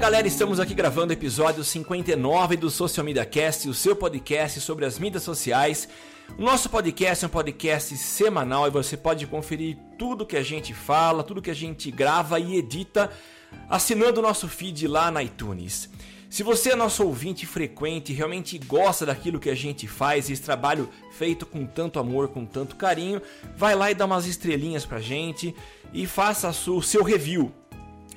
Galera, estamos aqui gravando o episódio 59 do Social Media Cast, o seu podcast sobre as mídias sociais. O nosso podcast é um podcast semanal e você pode conferir tudo que a gente fala, tudo que a gente grava e edita assinando o nosso feed lá na iTunes. Se você é nosso ouvinte frequente realmente gosta daquilo que a gente faz, esse trabalho feito com tanto amor, com tanto carinho, vai lá e dá umas estrelinhas pra gente e faça o seu review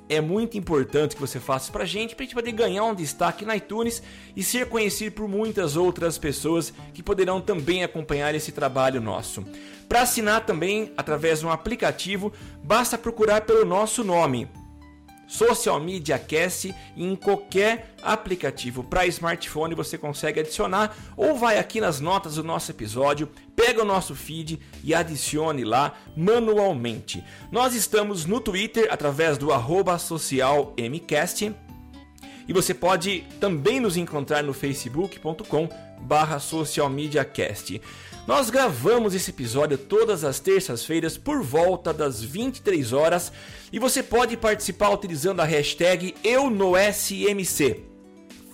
é muito importante que você faça pra gente, pra gente poder ganhar um destaque na iTunes e ser conhecido por muitas outras pessoas que poderão também acompanhar esse trabalho nosso. Para assinar também através de um aplicativo, basta procurar pelo nosso nome. Social Media Cast em qualquer aplicativo para smartphone você consegue adicionar ou vai aqui nas notas do nosso episódio, pega o nosso feed e adicione lá manualmente. Nós estamos no Twitter através do socialmcast e você pode também nos encontrar no facebook.com barra socialmediacast. Nós gravamos esse episódio todas as terças-feiras por volta das 23 horas e você pode participar utilizando a hashtag EuNoSMC.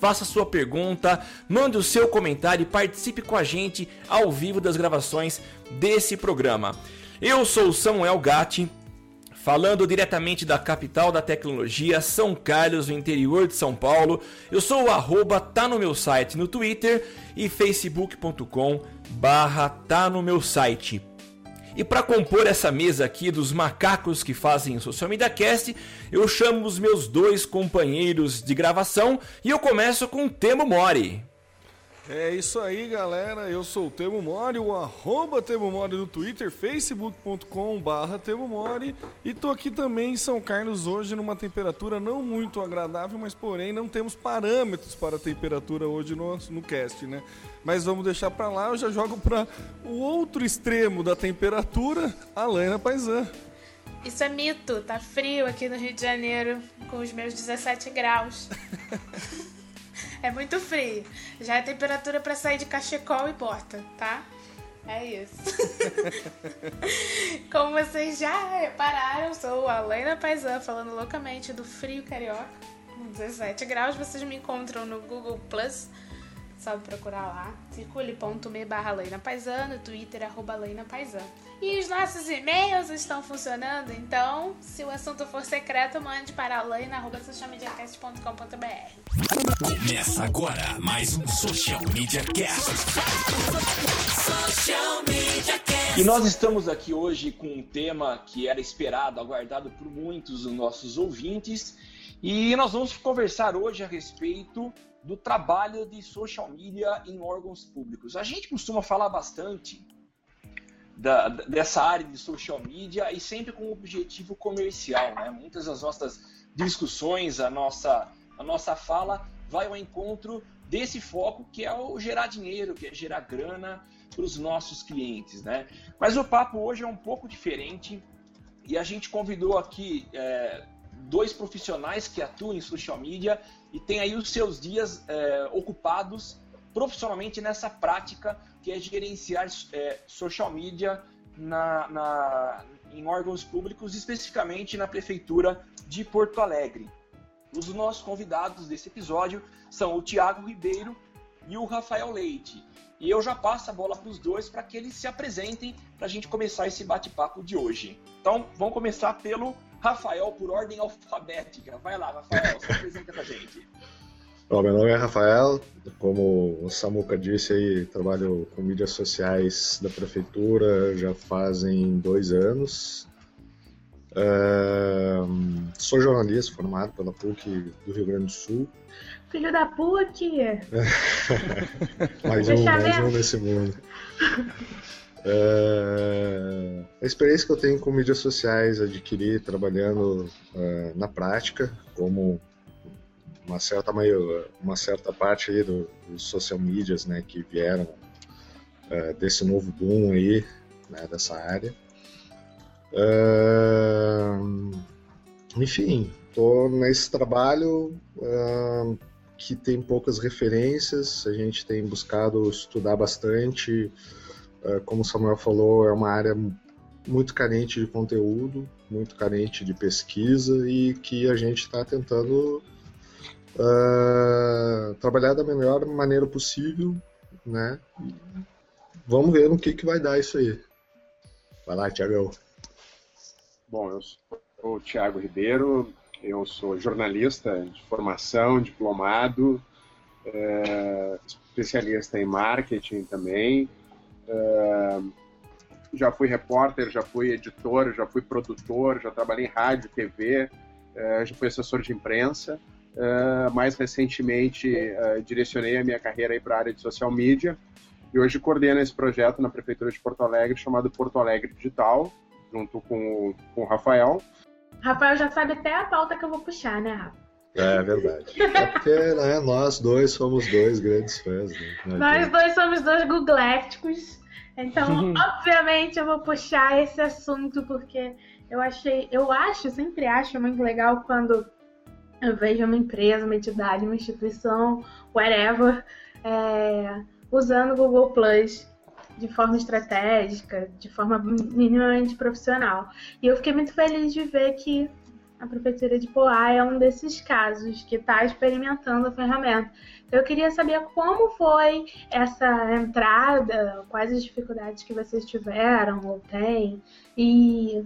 Faça sua pergunta, mande o seu comentário e participe com a gente ao vivo das gravações desse programa. Eu sou Samuel Gatti, falando diretamente da capital da tecnologia, São Carlos, no interior de São Paulo. Eu sou o arroba, tá no meu site no Twitter e facebook.com barra tá no meu site. E para compor essa mesa aqui dos macacos que fazem o Social Media Cast, eu chamo os meus dois companheiros de gravação e eu começo com o Temo Mori. É isso aí, galera. Eu sou o Temo Mori, o arroba Temo Mori no Twitter, facebook.com barra Temo Mori. E tô aqui também em São Carlos hoje numa temperatura não muito agradável, mas porém não temos parâmetros para a temperatura hoje no, no cast, né? Mas vamos deixar para lá, eu já jogo para o outro extremo da temperatura, a Lana Paisan. Isso é mito, tá frio aqui no Rio de Janeiro, com os meus 17 graus. é muito frio. Já é temperatura para sair de cachecol e bota, tá? É isso. Como vocês já repararam, sou a Lena Paisan falando loucamente do frio carioca. Com 17 graus, vocês me encontram no Google Plus. Só procurar lá. circule.me barra Leina Twitter, arroba Leina. E os nossos e-mails estão funcionando, então, se o assunto for secreto, mande para leina.socialmediacast.com.br Começa agora mais um Social Media Cast. Social Media Cast. E nós estamos aqui hoje com um tema que era esperado, aguardado por muitos dos nossos ouvintes. E nós vamos conversar hoje a respeito do trabalho de social media em órgãos públicos. A gente costuma falar bastante da, dessa área de social media e sempre com objetivo comercial. Né? Muitas das nossas discussões, a nossa, a nossa fala vai ao encontro desse foco que é o gerar dinheiro, que é gerar grana para os nossos clientes. Né? Mas o papo hoje é um pouco diferente e a gente convidou aqui é, dois profissionais que atuam em social media e tem aí os seus dias é, ocupados profissionalmente nessa prática que é gerenciar é, social media na, na, em órgãos públicos, especificamente na Prefeitura de Porto Alegre. Os nossos convidados desse episódio são o Tiago Ribeiro e o Rafael Leite. E eu já passo a bola para os dois para que eles se apresentem para a gente começar esse bate-papo de hoje. Então, vamos começar pelo Rafael, por ordem alfabética. Vai lá, Rafael, se apresenta para a gente. Bom, meu nome é Rafael, como o Samuca disse aí, trabalho com mídias sociais da prefeitura já fazem dois anos. Uh, sou jornalista formado pela PUC do Rio Grande do Sul. Filho da PUC! mais um, mais um nesse mundo. Uh, a experiência que eu tenho com mídias sociais adquiri trabalhando uh, na prática, como uma certa, uma certa parte aí do, dos social medias né, que vieram uh, desse novo boom aí, né, dessa área. Uh, enfim, estou nesse trabalho uh, que tem poucas referências, a gente tem buscado estudar bastante. Uh, como o Samuel falou, é uma área muito carente de conteúdo, muito carente de pesquisa e que a gente está tentando trabalhar da melhor maneira possível, né? Vamos ver no que, que vai dar isso aí. Vai lá, Tiagão. Bom, eu sou o Tiago Ribeiro, eu sou jornalista de formação, diplomado, é, especialista em marketing também. Já fui repórter, já fui editor, já fui produtor, já trabalhei em rádio, TV, é, já fui assessor de imprensa. É, mais recentemente, é, direcionei a minha carreira para a área de social media e hoje coordeno esse projeto na Prefeitura de Porto Alegre chamado Porto Alegre Digital, junto com, com o Rafael. Rafael já sabe até a pauta que eu vou puxar, né, Rafa? É verdade. É porque né, nós dois somos dois grandes fãs. Né? Nós dois somos dois googléticos. Então, obviamente, eu vou puxar esse assunto porque eu achei, eu acho, sempre acho muito legal quando eu vejo uma empresa, uma entidade, uma instituição, whatever, é, usando o Google Plus de forma estratégica, de forma minimamente profissional. E eu fiquei muito feliz de ver que a Prefeitura de Poá é um desses casos que está experimentando a ferramenta. Eu queria saber como foi essa entrada, quais as dificuldades que vocês tiveram ou têm e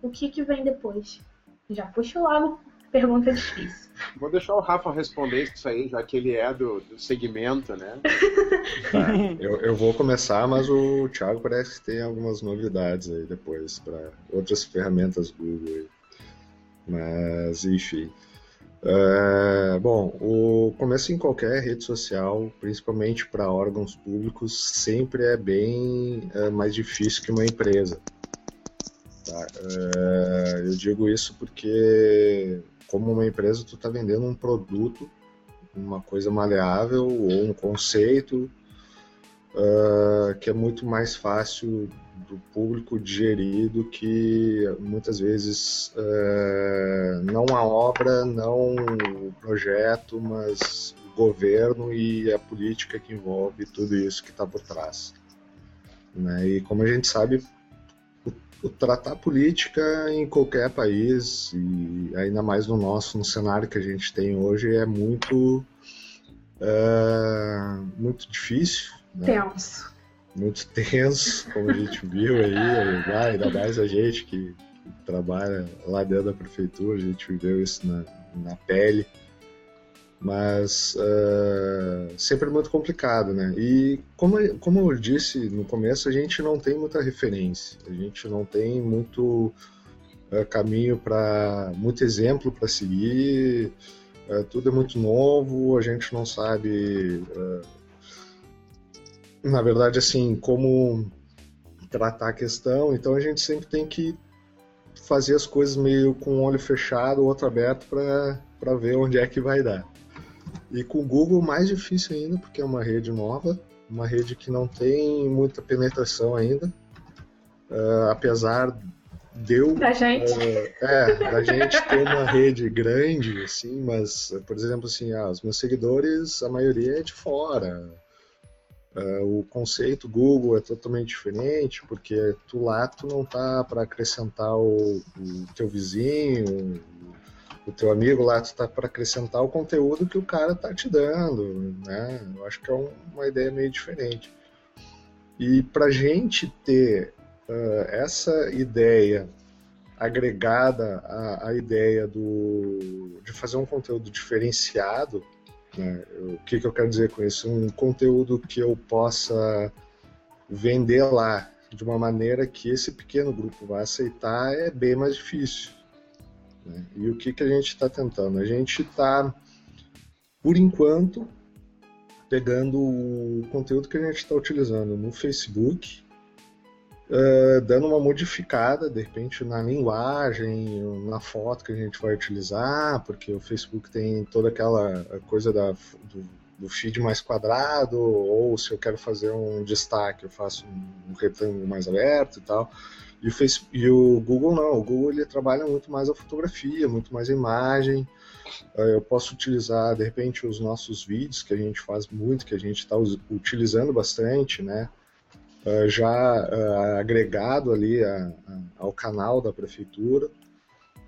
o que, que vem depois. Já puxo logo pergunta difícil. Vou deixar o Rafa responder isso aí, já que ele é do, do segmento, né? Tá, eu, eu vou começar, mas o Thiago parece que tem algumas novidades aí depois para outras ferramentas Google. Mas, enfim. É, bom, o começo em qualquer rede social, principalmente para órgãos públicos, sempre é bem é, mais difícil que uma empresa. Tá? É, eu digo isso porque como uma empresa tu está vendendo um produto, uma coisa maleável ou um conceito uh, que é muito mais fácil do público digerir do que muitas vezes uh, não a obra, não o projeto, mas o governo e a política que envolve tudo isso que está por trás. Né? E como a gente sabe, tratar política em qualquer país, e ainda mais no nosso, no cenário que a gente tem hoje, é muito, é, muito difícil. Né? Tenso. Muito tenso, como a gente viu aí, ainda mais a gente que, trabalha lá dentro da prefeitura, a gente viveu isso na, na pele mas uh, sempre muito complicado, né? E como, como eu disse no começo, a gente não tem muita referência, a gente não tem muito uh, caminho para, muito exemplo para seguir, uh, tudo é muito novo, a gente não sabe, na verdade, assim, como tratar a questão, então a gente sempre tem que fazer as coisas meio com o olho fechado, o outro aberto para ver onde é que vai dar. E com o Google mais difícil ainda, porque é uma rede nova, uma rede que não tem muita penetração ainda, uh, apesar de eu, da gente, uh, é, da gente ter uma rede grande, assim, mas, por exemplo, assim, ah, os meus seguidores, a maioria é de fora. Uh, o conceito Google é totalmente diferente, porque tu lá tu não tá para acrescentar o, o teu vizinho, o teu amigo lá está para acrescentar o conteúdo que o cara está te dando, né? Eu acho que é um, uma ideia meio diferente. E para gente ter uh, essa ideia agregada à, à ideia do, de fazer um conteúdo diferenciado, Né? O que, que eu quero dizer com isso? Um conteúdo que eu possa vender lá de uma maneira que esse pequeno grupo vai aceitar é bem mais difícil. Né? E o que, que a gente está tentando? A gente está, por enquanto, pegando o conteúdo que a gente está utilizando no Facebook, uh, dando uma modificada, de repente, na linguagem, na foto que a gente vai utilizar, porque o Facebook tem toda aquela coisa da, do, do feed mais quadrado, ou se eu quero fazer um destaque, eu faço um retângulo mais aberto e tal. E o, Facebook, e o Google não, o Google ele trabalha muito mais a fotografia, muito mais a imagem. Eh, eu posso utilizar, de repente, os nossos vídeos, que a gente faz muito, que a gente está utilizando bastante, né? Eh, já eh, agregado ali a, a, ao canal da prefeitura.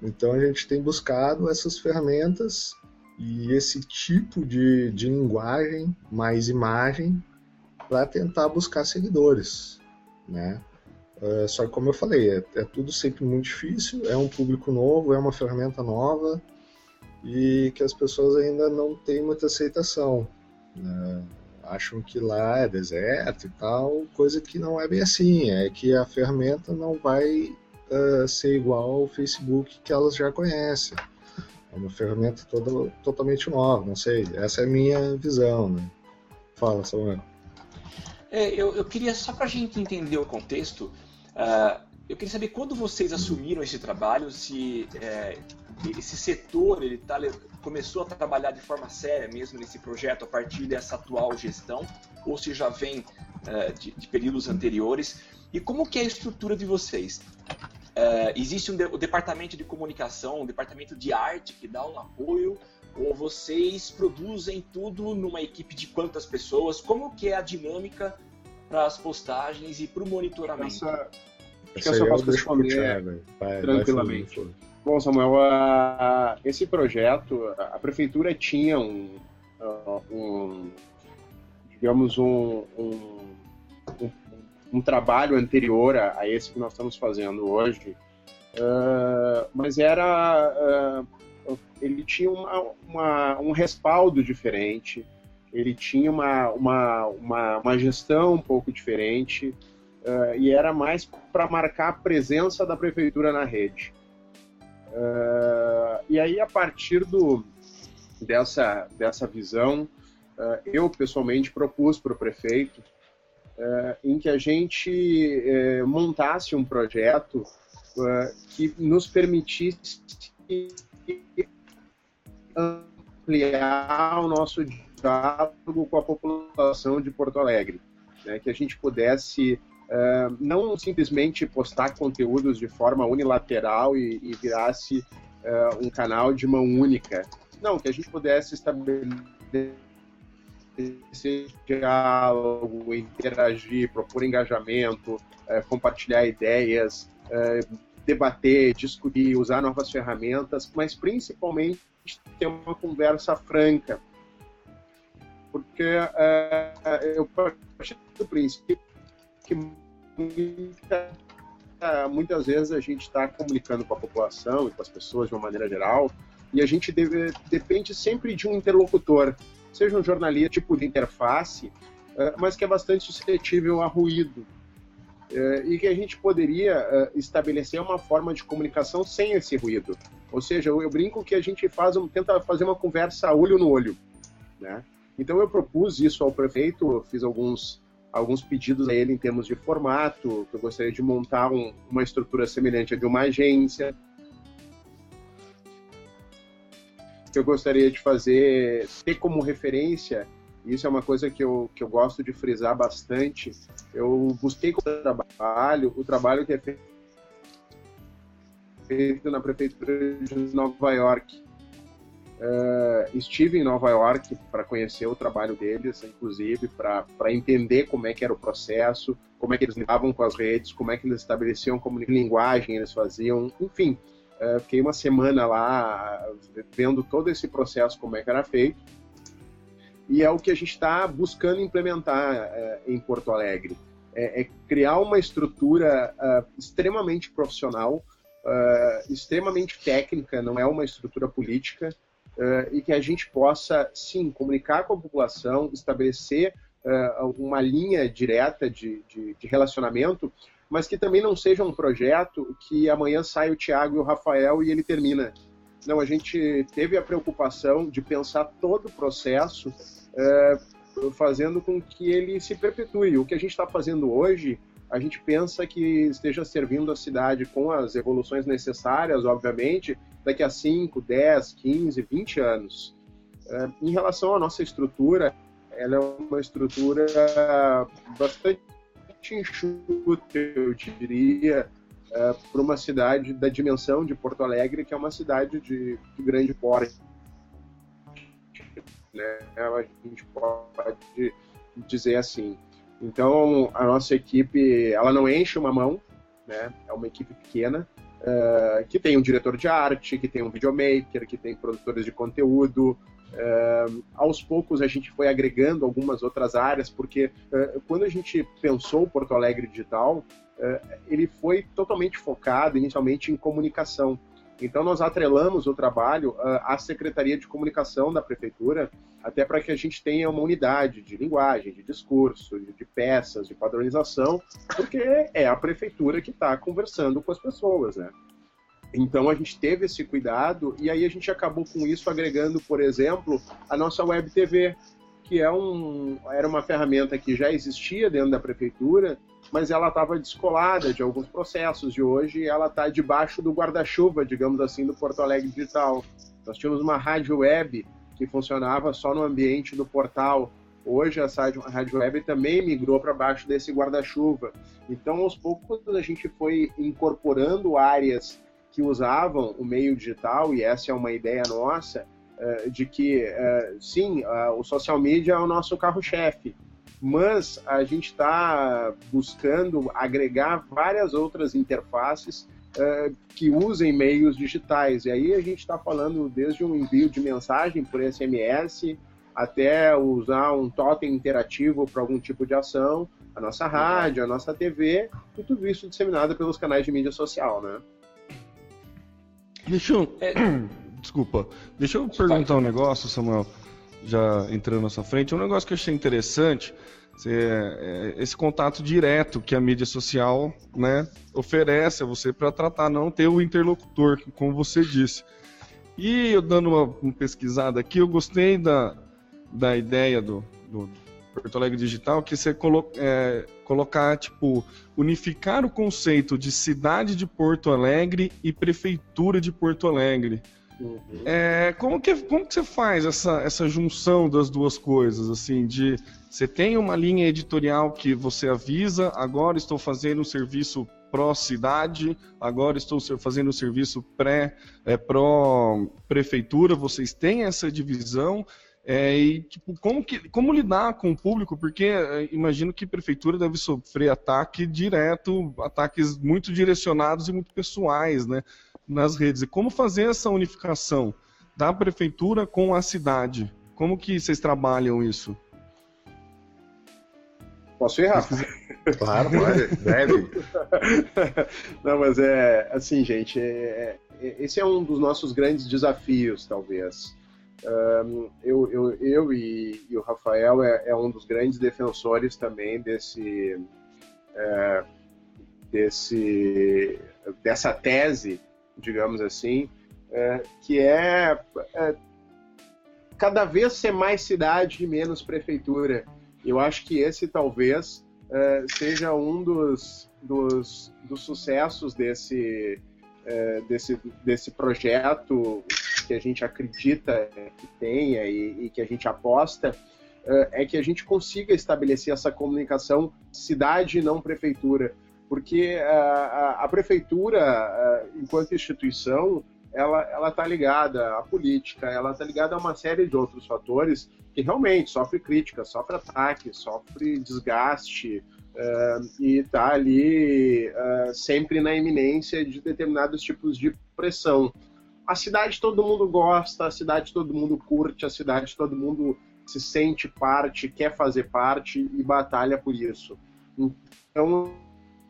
Então a gente tem buscado essas ferramentas e esse tipo de, de linguagem mais imagem para tentar buscar seguidores, né? Uh, só que como eu falei, é, é, tudo sempre muito difícil, é um público novo, é uma ferramenta nova e que as pessoas ainda não têm muita aceitação. Né? Acham que lá é deserto e tal, coisa que não é bem assim, é que a ferramenta não vai uh, ser igual ao Facebook que elas já conhecem. É uma ferramenta toda, totalmente nova, não sei, essa é a minha visão. Né? Fala, Samuel. É, eu, eu queria, só para a gente entender o contexto, Uh, eu queria saber quando vocês assumiram esse trabalho, se é, esse setor ele tá, começou a trabalhar de forma séria mesmo nesse projeto a partir dessa atual gestão, ou se já vem uh, de, de, períodos anteriores. E como que é a estrutura de vocês? Uh, existe um de, o departamento de comunicação, um departamento de arte que dá um apoio, ou vocês produzem tudo numa equipe de quantas pessoas? Como que é a dinâmica para as postagens e para o monitoramento? Essa, Acho que eu só posso responder vai, tranquilamente. Vai Bom, Samuel, esse projeto, a prefeitura tinha um, um digamos, um, um, um, um, trabalho anterior a, a, esse que nós estamos fazendo hoje, uh, mas era, uh, ele tinha uma, uma, um respaldo diferente, ele tinha uma, uma, uma, uma gestão um pouco diferente, uh, e era mais para marcar a presença da prefeitura na rede. Uh, e aí, a partir do, dessa, dessa visão, uh, eu pessoalmente propus para o prefeito em que a gente montasse um projeto que nos permitisse ampliar o nosso diálogo com a população de Porto Alegre, né? que a gente pudesse uh, não simplesmente postar conteúdos de forma unilateral e, e virasse uh, um canal de mão única. Não, que a gente pudesse estabelecer diálogo, interagir, propor engajamento, uh, compartilhar ideias, debater, discutir, usar novas ferramentas, mas principalmente ter uma conversa franca. Porque eu parti do princípio que muita, muitas vezes a gente está comunicando com a população e com as pessoas de uma maneira geral e a gente deve, depende sempre de um interlocutor, seja um jornalista tipo de interface, eh, mas que é bastante suscetível a ruído. Eh, e que a gente poderia eh, estabelecer uma forma de comunicação sem esse ruído. Ou seja, eu, brinco que a gente faz, tenta fazer uma conversa olho no olho. Né? Então eu propus isso ao prefeito, fiz alguns alguns pedidos a ele em termos de formato, que eu gostaria de montar um, uma estrutura semelhante à de uma agência, eu gostaria de fazer, ter como referência, isso é uma coisa que eu, que eu gosto de frisar bastante, eu busquei o trabalho, o trabalho que é feito na prefeitura de Nova York, Uh, estive em Nova York para conhecer o trabalho deles, inclusive para entender como é que era o processo, como é que eles lidavam com as redes, como é que eles estabeleciam como linguagem eles faziam, enfim. Uh, fiquei uma semana lá vendo todo esse processo, como é que era feito. E é o que a gente está buscando implementar uh, em Porto Alegre. É, é criar uma estrutura extremamente profissional, extremamente técnica, não é uma estrutura política, uh, e que a gente possa, sim, comunicar com a população, estabelecer uh, uma linha direta de, de, de, relacionamento, mas que também não seja um projeto que amanhã sai o Tiago e o Rafael e ele termina. Não, a gente teve a preocupação de pensar todo o processo uh, fazendo com que ele se perpetue. O que a gente está fazendo hoje a gente pensa que esteja servindo a cidade com as evoluções necessárias, obviamente, daqui a 5, 10, 15, 20 anos. É, em relação à nossa estrutura, ela é uma estrutura bastante enxuta, eu diria, é, para uma cidade da dimensão de Porto Alegre, que é uma cidade de, de grande porte. Né? A gente pode dizer assim. Então, a nossa equipe, ela não enche uma mão, né? É uma equipe pequena, uh, que tem um diretor de arte, que tem um videomaker, que tem produtores de conteúdo. Uh, aos poucos a gente foi agregando algumas outras áreas, porque uh, quando a gente pensou o Porto Alegre Digital, ele foi totalmente focado inicialmente em comunicação. Então, nós atrelamos o trabalho uh, à Secretaria de Comunicação da Prefeitura, até para que a gente tenha uma unidade de linguagem, de discurso, de peças, de padronização, porque é a Prefeitura que está conversando com as pessoas, né? Então, a gente teve esse cuidado e aí a gente acabou com isso agregando, por exemplo, a nossa Web TV, que é um, era uma ferramenta que já existia dentro da Prefeitura, mas ela estava descolada de alguns processos e hoje ela está debaixo do guarda-chuva, digamos assim, do Porto Alegre Digital. Nós tínhamos uma rádio web que funcionava só no ambiente do portal. Hoje essa rádio web também migrou para baixo desse guarda-chuva. Então, aos poucos, a gente foi incorporando áreas que usavam o meio digital, e essa é uma ideia nossa, eh, de que, eh, sim, o social media é o nosso carro-chefe, mas a gente está buscando agregar várias outras interfaces uh, que usem meios digitais. E aí a gente está falando desde um envio de mensagem por SMS até usar um totem interativo para algum tipo de ação, a nossa rádio, a nossa TV, e tudo isso disseminado pelos canais de mídia social, né? Deixa eu... É... Desculpa. Deixa eu perguntar um negócio, Samuel já entrando na sua frente, um negócio que eu achei interessante, é, esse contato direto que a mídia social né, oferece a você para tratar, não ter o interlocutor, como você disse. E eu dando uma, uma pesquisada aqui, eu gostei da, da ideia do, do Porto Alegre Digital, que você colo, é, colocar, tipo, unificar o conceito de cidade de Porto Alegre e prefeitura de Porto Alegre. Uhum. É, como, que, como que você faz essa, essa junção das duas coisas? Assim, de você tem uma linha editorial que você avisa, agora estou fazendo um serviço pró-cidade, agora estou fazendo um serviço pré, é, pró-prefeitura, vocês têm essa divisão. É, e tipo, como, que, como lidar com o público? Porque é, imagino que prefeitura deve sofrer ataque direto, ataques muito direcionados e muito pessoais, né? Nas redes. E como fazer essa unificação da prefeitura com a cidade? Como que vocês trabalham isso? Posso ir, Rafa? Claro, pode, deve. Não, mas é assim, gente, é, é, esse é um dos nossos grandes desafios, talvez. Um, eu, eu, eu e, e, o Rafael é, é, um dos grandes defensores também desse, é, desse dessa tese digamos assim, é, que é, é, cada vez ser mais cidade e menos prefeitura. Eu acho que esse talvez é, seja um dos, dos, dos sucessos desse, é, desse, desse projeto que a gente acredita que tenha e, e que a gente aposta, é, é que a gente consiga estabelecer essa comunicação cidade e não prefeitura porque a, a, a prefeitura, enquanto instituição, ela está ligada à política, ela está ligada a uma série de outros fatores que realmente sofre crítica, sofre ataque, sofre desgaste uh, e está ali uh, sempre na iminência de determinados tipos de pressão. A cidade todo mundo gosta, a cidade todo mundo curte, a cidade todo mundo se sente parte, quer fazer parte e batalha por isso. Então,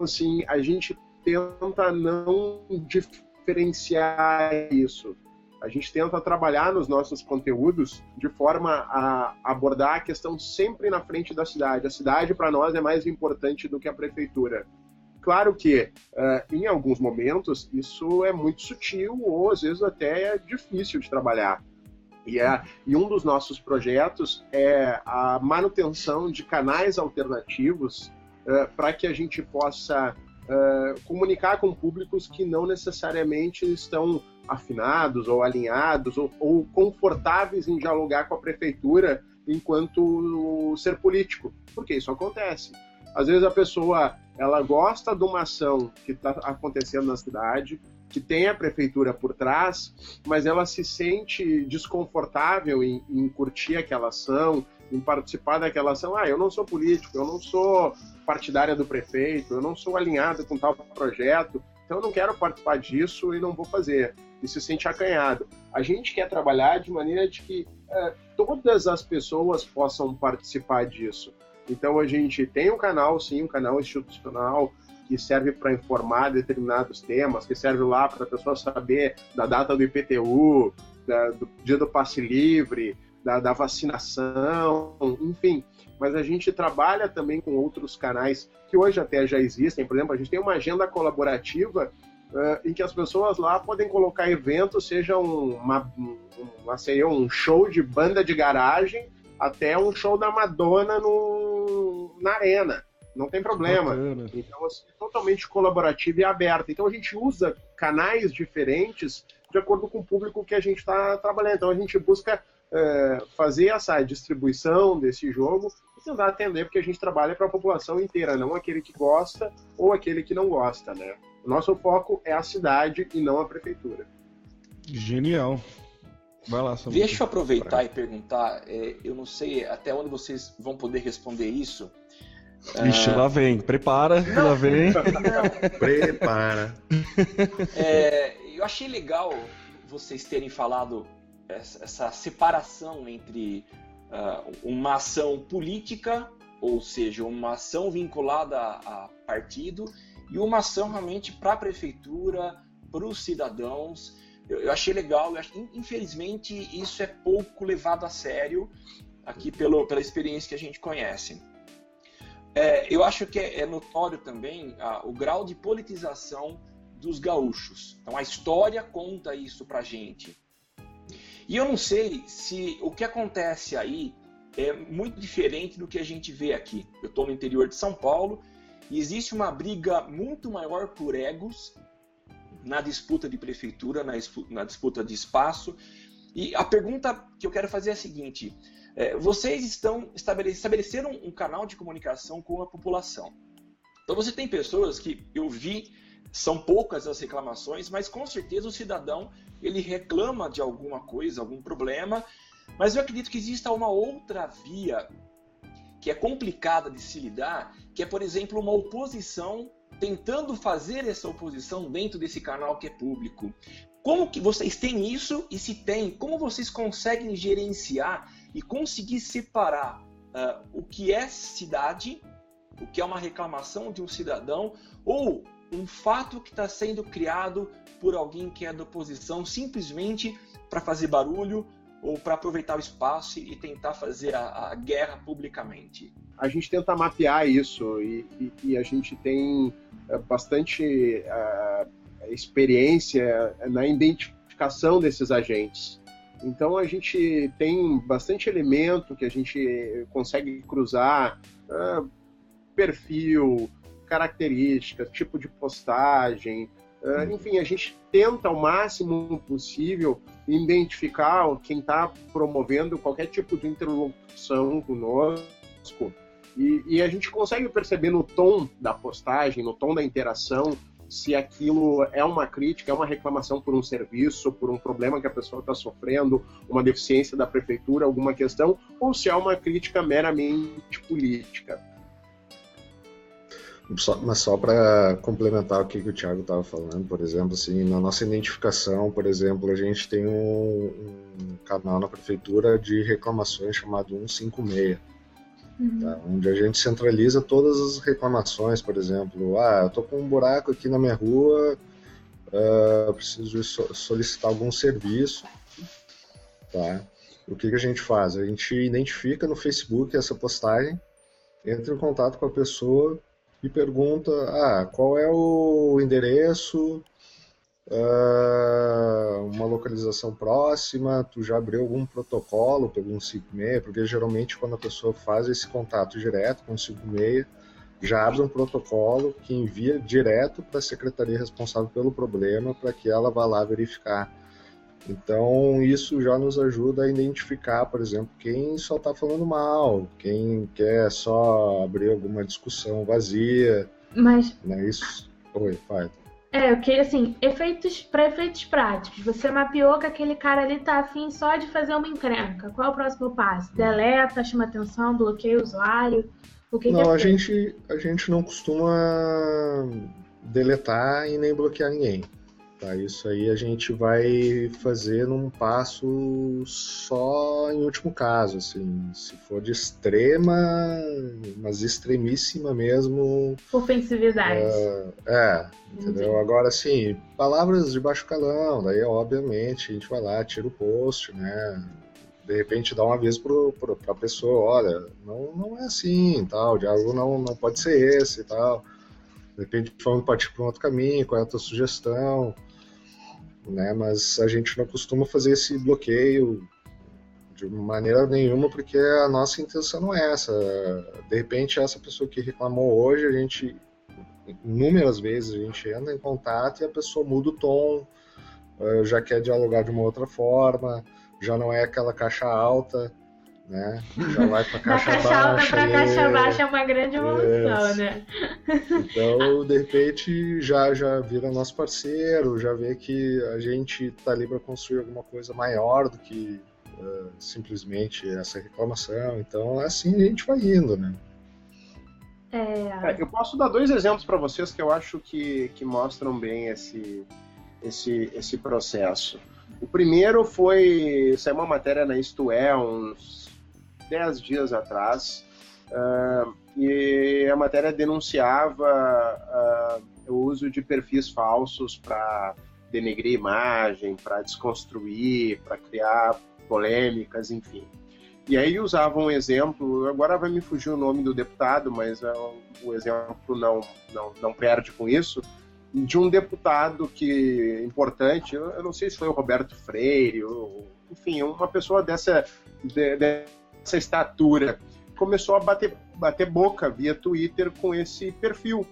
assim, a gente tenta não diferenciar isso. A gente tenta trabalhar nos nossos conteúdos de forma a abordar a questão sempre na frente da cidade. A cidade, para nós, é mais importante do que a prefeitura. Claro que, uh, em alguns momentos, isso é muito sutil ou, às vezes, até é difícil de trabalhar. E, é, e um dos nossos projetos é a manutenção de canais alternativos uh, para que a gente possa uh, comunicar com públicos que não necessariamente estão afinados ou alinhados ou, ou, confortáveis em dialogar com a prefeitura enquanto ser político, porque isso acontece. Às vezes a pessoa ela gosta de uma ação que está acontecendo na cidade, que tem a prefeitura por trás, mas ela se sente desconfortável em, em curtir aquela ação, em participar daquela ação. Ah, eu não sou político, eu não sou partidária do prefeito, eu não sou alinhado com tal projeto, então eu não quero participar disso e não vou fazer. E se sente acanhado. A gente quer trabalhar de maneira de que é, todas as pessoas possam participar disso. Então a gente tem um canal, sim, um canal institucional que serve para informar determinados temas, que serve lá para a pessoa saber da data do IPTU, da, do dia do passe livre, da, da vacinação, enfim. Mas a gente trabalha também com outros canais que hoje até já existem. Por exemplo, a gente tem uma agenda colaborativa uh, em que as pessoas lá podem colocar eventos, seja uma, uma, sei um show de banda de garagem até um show da Madonna no, na arena. Não tem problema. Bacana. Então, assim, é totalmente colaborativo e aberto. Então, a gente usa canais diferentes de acordo com o público que a gente está trabalhando. Então, a gente busca é, fazer essa distribuição desse jogo e tentar atender, porque a gente trabalha para a população inteira, não aquele que gosta ou aquele que não gosta, né? O nosso foco é a cidade e não a prefeitura. Genial. Vai lá, Samuel. Deixa eu aproveitar e perguntar, é, eu não sei até onde vocês vão poder responder isso. Ixi, lá vem, prepara, não. lá vem. Prepara. É, eu achei legal vocês terem falado essa, separação entre uh, uma ação política, ou seja, uma ação vinculada a, a partido, e uma ação realmente para a prefeitura, para os cidadãos eu, eu achei legal, eu acho, infelizmente isso é pouco levado a sério aqui pelo, pela experiência que a gente conhece. É, eu acho que é, é notório também ah, o grau de politização dos gaúchos. Então a história conta isso pra gente. E eu não sei se o que acontece aí é muito diferente do que a gente vê aqui. Eu estou no interior de São Paulo e existe uma briga muito maior por egos na disputa de prefeitura, na, na disputa de espaço. E a pergunta que eu quero fazer é a seguinte: é, vocês estão estabeleceram um canal de comunicação com a população. Então você tem pessoas que eu vi são poucas as reclamações, mas com certeza o cidadão ele reclama de alguma coisa, algum problema. Mas eu acredito que exista uma outra via que é complicada de se lidar, que é, por exemplo, uma oposição tentando fazer essa oposição dentro desse canal que é público. Como que vocês têm isso e se tem, como vocês conseguem gerenciar e conseguir separar uh, o que é cidade, o que é uma reclamação de um cidadão ou um fato que está sendo criado por alguém que é da oposição simplesmente para fazer barulho ou para aproveitar o espaço e tentar fazer a, a guerra publicamente? a gente tenta mapear isso e, e, e a gente tem é, bastante uh, experiência na identificação desses agentes. Então a gente tem bastante elemento que a gente consegue cruzar, uh, perfil, características, tipo de postagem, uh, enfim, a gente tenta ao máximo possível identificar quem está promovendo qualquer tipo de interlocução conosco e, e, a gente consegue perceber no tom da postagem, no tom da interação, se aquilo é uma crítica, é uma reclamação por um serviço, por um problema que a pessoa está sofrendo, uma deficiência da prefeitura, alguma questão, ou se é uma crítica meramente política. Só, mas só para complementar o que, que o Thiago estava falando, por exemplo, assim, na nossa identificação, por exemplo, a gente tem um, um canal na prefeitura de reclamações chamado 156 Uhum. Tá? Onde a gente centraliza todas as reclamações, por exemplo, ah, eu tô com um buraco aqui na minha rua, uh, preciso solicitar algum serviço, tá? O que, que a gente faz? A gente identifica no Facebook essa postagem, entra em contato com a pessoa e pergunta, ah, qual é o endereço, uh, uma localização próxima, tu já abriu algum protocolo pelo 156, porque geralmente quando a pessoa faz esse contato direto com o 156, já abre um protocolo que envia direto para a secretaria responsável pelo problema para que ela vá lá verificar. Então, isso já nos ajuda a identificar, por exemplo, quem só está falando mal, quem quer só abrir alguma discussão vazia. Mas. Né? Isso. Oi, pai. É, queria assim, efeitos para efeitos práticos. Você mapeou que aquele cara ali tá afim só de fazer uma encrenca. Qual é o próximo passo? Deleta, chama atenção, bloqueia o usuário. O que não, que é a gente a gente não costuma deletar e nem bloquear ninguém. Tá, isso aí a gente vai fazer num passo só em último caso, assim, se for de extrema, mas extremíssima mesmo. Ofensividade. Uh, é, entendeu? Entendi. Agora, assim, palavras de baixo calão, daí obviamente a gente vai lá, tira o post, né? De repente dá um aviso pro, pro, pra pessoa, olha, não, não é assim, tal, o diálogo não, não pode ser esse e tal. De repente vamos partir para um outro caminho, qual é a tua sugestão? Né? Mas a gente não costuma fazer esse bloqueio de maneira nenhuma, porque a nossa intenção não é essa. De repente, essa pessoa que reclamou hoje, a gente, inúmeras vezes, a gente entra em contato e a pessoa muda o tom, eh, já quer dialogar de uma outra forma, já não é aquela caixa alta, né? Já vai para caixa, caixa baixa. alta para caixa baixa é uma grande evolução, né? Então, de repente, já já vira nosso parceiro, já vê que a gente tá ali para construir alguma coisa maior do que uh, simplesmente essa reclamação. Então, assim a gente vai indo, né? É... É, eu posso dar dois exemplos para vocês que eu acho que, que mostram bem esse, esse, esse processo. O primeiro foi. Saiu uma matéria na Isto É, uns 10 dias atrás, uh, e a matéria denunciava uh, o uso de perfis falsos para denegrir imagem, para desconstruir, para criar polêmicas, enfim. E aí usavam um exemplo, agora vai me fugir o nome do deputado, mas uh, o exemplo não, não, não perde com isso, de um deputado que importante, eu não sei se foi o Roberto Freire, ou, enfim, uma pessoa dessa, de, de, essa estatura, começou a bater, bater boca via Twitter com esse perfil,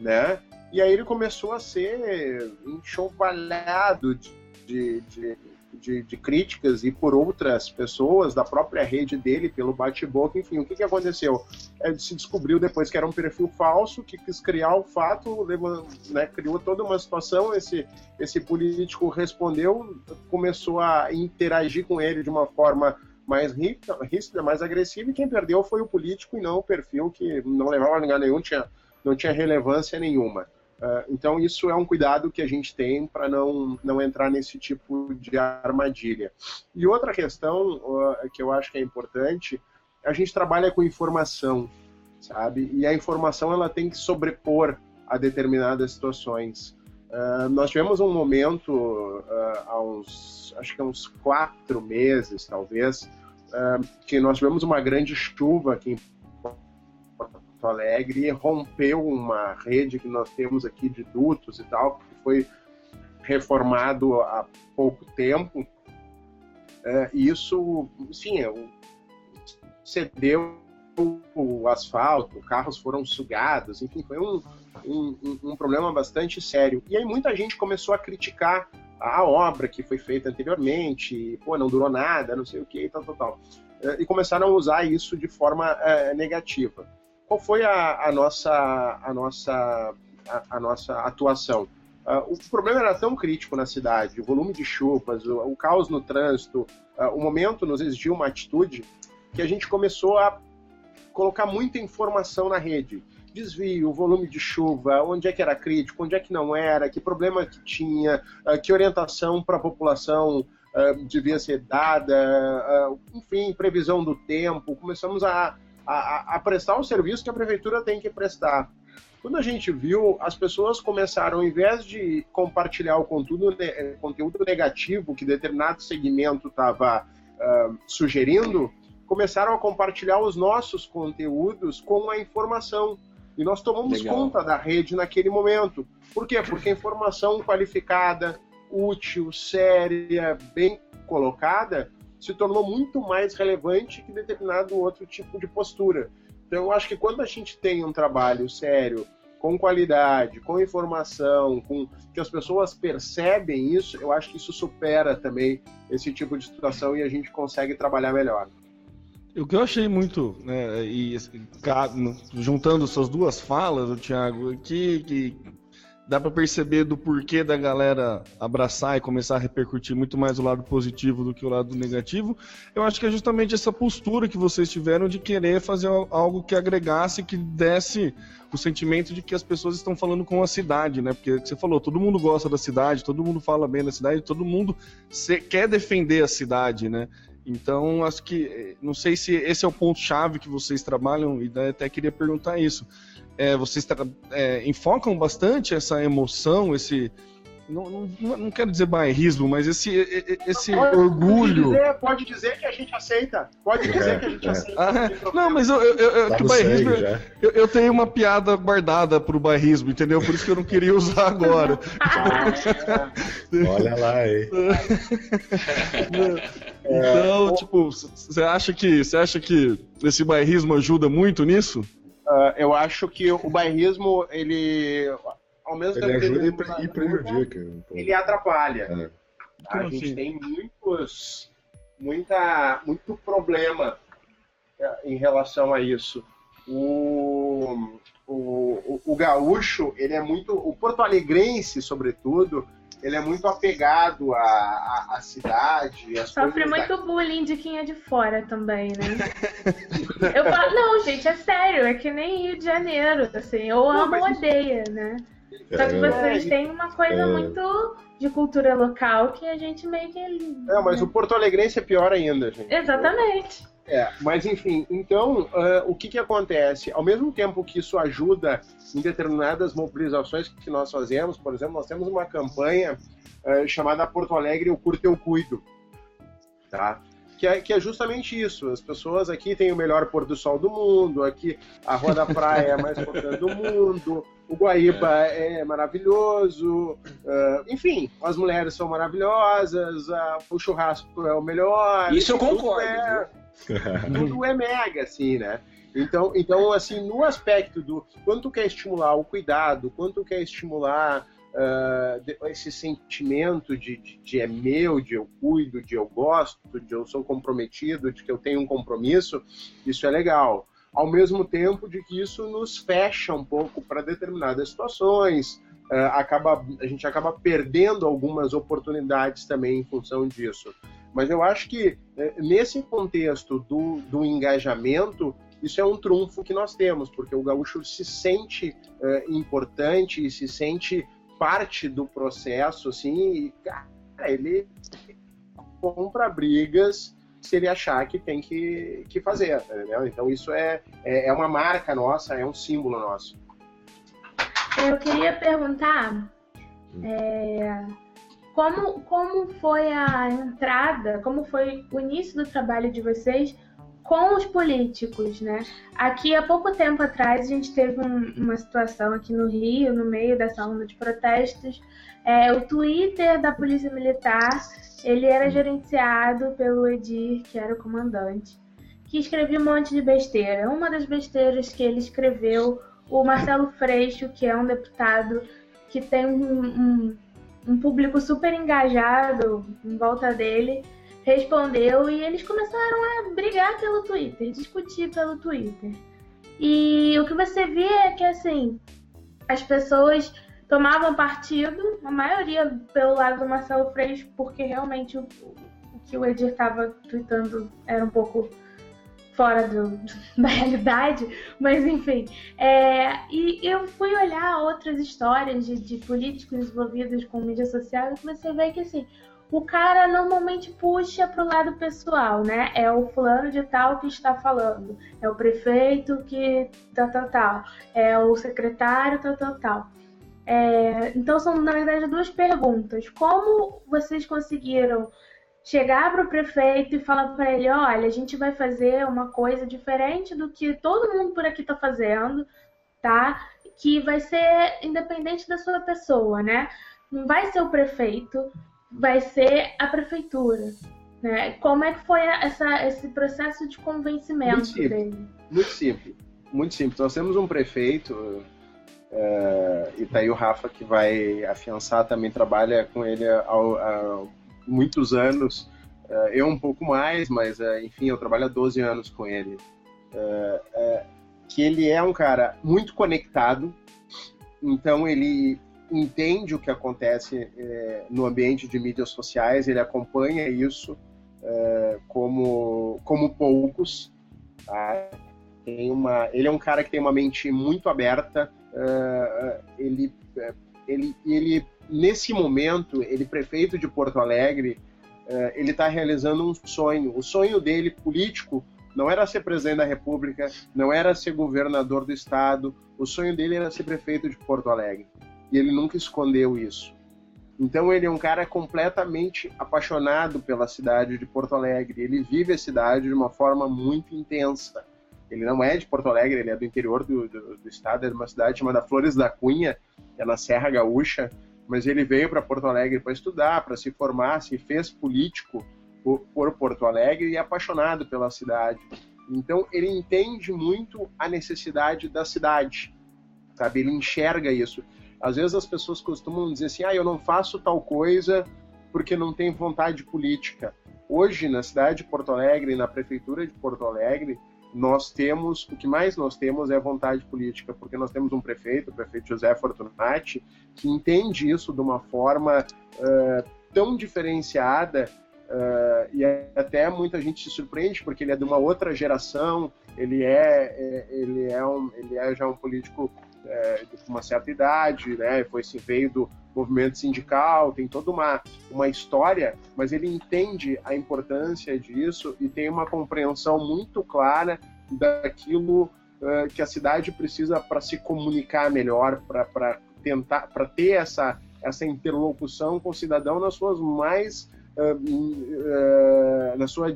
né? E aí ele começou a ser enxovalhado de, de, de de, de, críticas e por outras pessoas da própria rede dele, pelo bate-boca, enfim, o que, que aconteceu? Ele se descobriu depois que era um perfil falso, que quis criar o fato, levou, né, criou toda uma situação, esse, esse político respondeu, começou a interagir com ele de uma forma mais ríspida, mais agressiva, e quem perdeu foi o político e não o perfil que não levava a lugar nenhum, tinha, não tinha relevância nenhuma. Uh, então, isso é um cuidado que a gente tem para não, não entrar nesse tipo de armadilha. E outra questão uh, que eu acho que é importante, a gente trabalha com informação, sabe? E a informação ela tem que sobrepor a determinadas situações. Uh, nós tivemos um momento há uns, acho que há uns quatro meses, talvez, que nós tivemos uma grande chuva aqui em Porto Alegre rompeu uma rede que nós temos aqui de dutos e tal, que foi reformado há pouco tempo. E isso, sim, é cedeu o asfalto, carros foram sugados, enfim, foi um, um, um, problema bastante sério. E aí muita gente começou a criticar a obra que foi feita anteriormente, pô, não durou nada, não sei o que, tal, tal, tal. É, e começaram a usar isso de forma é, negativa qual foi a, a nossa, a, nossa, a, a nossa atuação? Uh, o problema era tão crítico na cidade, o volume de chuvas, o, o caos no trânsito, uh, o momento nos exigiu uma atitude que a gente começou a colocar muita informação na rede. Desvio, volume de chuva, onde é que era crítico, onde é que não era, que problema que tinha, uh, que orientação para a população devia ser dada, enfim, previsão do tempo. Começamos a, a, a prestar o serviço que a prefeitura tem que prestar. Quando a gente viu, as pessoas começaram, ao invés de compartilhar o conteúdo, eh, conteúdo negativo que determinado segmento estava uh, sugerindo, começaram a compartilhar os nossos conteúdos com a informação. E nós tomamos Legal. conta da rede naquele momento. Por quê? Porque a informação qualificada, útil, séria, bem colocada, se tornou muito mais relevante que determinado outro tipo de postura. Então, eu acho que quando a gente tem um trabalho sério, com qualidade, com informação, com que as pessoas percebem isso, eu acho que isso supera também esse tipo de situação e a gente consegue trabalhar melhor. O que eu achei muito, né, e juntando suas duas falas, Thiago, que, que dá para perceber do porquê da galera abraçar e começar a repercutir muito mais o lado positivo do que o lado negativo. Eu acho que é justamente essa postura que vocês tiveram de querer fazer algo que agregasse, que desse o sentimento de que as pessoas estão falando com a cidade, né? Porque você falou, todo mundo gosta da cidade, todo mundo fala bem da cidade, todo mundo quer defender a cidade, né? Então, acho que não sei se esse é o ponto chave que vocês trabalham e até queria perguntar isso é, vocês é, enfocam bastante essa emoção, esse. Não, não, não, quero dizer bairrismo, mas esse, esse pode, orgulho. Pode dizer, pode dizer, que a gente aceita. Pode dizer é, que a gente é. aceita. Ah, não, mas eu, eu, eu tá que o bairrismo. Eu, eu, tenho uma piada guardada pro bairrismo, entendeu? Por isso que eu não queria usar agora. Ah, olha lá aí. então, tipo, você acha que você acha que esse bairrismo ajuda muito nisso? Uh, eu acho que o bairrismo, ele. Ao mesmo ele tempo ajuda ele, e, e prejudica. Ele atrapalha. É. A Como gente assim? tem muitos. Muita, muito problema é, em relação a isso. O, o, o, o gaúcho, ele é muito. O porto-alegrense, sobretudo, ele é muito apegado à, à, à cidade. Sofre muito da... bullying de quem é de fora também, né? eu falo, não, gente, é sério, é que nem Rio de Janeiro, assim, ou ama ou odeia, né? Só que vocês é, têm uma coisa é... muito de cultura local que a gente meio que. É, mas o Porto Alegrense é pior ainda, gente. Exatamente. É, mas enfim, então uh, o que, que acontece? Ao mesmo tempo que isso ajuda em determinadas mobilizações que nós fazemos, por exemplo, nós temos uma campanha uh, chamada Porto Alegre Eu Curto Eu Cuido, tá? Que é, que é justamente isso. As pessoas aqui têm o melhor pôr do sol do mundo, aqui a Rua da Praia é a mais importante do mundo, o Guaíba é, é maravilhoso, uh, enfim, as mulheres são maravilhosas, uh, o churrasco é o melhor. Isso eu concordo. É, tudo é mega, assim, né? Então, então, assim, no aspecto do quanto quer estimular o cuidado, quanto quer estimular uh, esse sentimento de, de, de, é meu, de eu cuido, de eu gosto, de eu sou comprometido, de que eu tenho um compromisso, isso é legal. Ao mesmo tempo de que isso nos fecha um pouco para determinadas situações, uh, acaba, a gente acaba perdendo algumas oportunidades também em função disso. Mas eu acho que é, nesse contexto do, do engajamento, isso é um trunfo que nós temos, porque o gaúcho se sente é, importante e se sente parte do processo, assim, e, cara, ele compra brigas se ele achar que tem que, que fazer, entendeu? Então isso é, é, é uma marca nossa, é um símbolo nosso. Eu queria perguntar, é, como, como foi a entrada, como foi o início do trabalho de vocês com os políticos, né? Aqui há pouco tempo atrás a gente teve um, uma situação aqui no Rio, no meio dessa onda de protestos. É, o Twitter da Polícia Militar ele era gerenciado pelo Edir, que era o comandante, que escrevia um monte de besteira. Uma das besteiras que ele escreveu, o Marcelo Freixo, que é um deputado que tem um, um um público super engajado em volta dele respondeu e eles começaram a brigar pelo Twitter, discutir pelo Twitter. E o que você vê é que assim, as pessoas tomavam partido, a maioria pelo lado do Marcelo Freixo, porque realmente o, o que o Edir estava tweetando era um pouco fora do, da realidade, mas enfim. É, e eu fui olhar outras histórias de, de políticos envolvidos com mídia social e você vê que assim, o cara normalmente puxa para o lado pessoal, né? É o fulano de tal que está falando, é o prefeito que tal, tal, tal, é o secretário tal, tal, tal. É, então são na verdade duas perguntas. Como vocês conseguiram chegar para o prefeito e falar para ele, olha, a gente vai fazer uma coisa diferente do que todo mundo por aqui está fazendo, tá? Que vai ser independente da sua pessoa, né? Não vai ser o prefeito, vai ser a prefeitura. Né? Como é que foi essa, esse processo de convencimento muito simples, dele? Muito simples, muito simples. Nós temos um prefeito, é, e tá aí o Rafa que vai afiançar, também trabalha com ele há, muitos anos, é, eu um pouco mais, mas é, enfim, eu trabalho há 12 anos com ele. que ele é um cara muito conectado, então ele entende o que acontece no ambiente de mídias sociais, ele acompanha isso como, como poucos. Tá? Tem uma, ele é um cara que tem uma mente muito aberta. É, ele, ele, ele, nesse momento, ele prefeito de Porto Alegre, ele está realizando um sonho. O sonho dele político não era ser presidente da República, não era ser governador do estado. O sonho dele era ser prefeito de Porto Alegre e ele nunca escondeu isso. Então ele é um cara completamente apaixonado pela cidade de Porto Alegre. Ele vive a cidade de uma forma muito intensa. Ele não é de Porto Alegre, ele é do interior do, do, do estado, é de uma cidade chamada Flores da Cunha, é na Serra Gaúcha. Mas ele veio para Porto Alegre para estudar, para se formar, se fez político por, por Porto Alegre e é apaixonado pela cidade. Então ele entende muito a necessidade da cidade, sabe? Ele enxerga isso. Às vezes as pessoas costumam dizer assim: ah, eu não faço tal coisa porque não tenho vontade política. Hoje, na cidade de Porto Alegre, na prefeitura de Porto Alegre, nós temos, o que mais nós temos é vontade política, porque nós temos um prefeito, o prefeito José Fortunati, que entende isso de uma forma uh, tão diferenciada uh, e até muita gente se surpreende porque ele é de uma outra geração, ele é, é ele é, um, ele é já um político é, de uma certa idade, né? Foi se veio do movimento sindical, tem toda uma, uma história, mas ele entende a importância disso e tem uma compreensão muito clara daquilo uh, que a cidade precisa para se comunicar melhor, para tentar, para ter essa essa interlocução com o cidadão nas suas mais uh, uh, nas, suas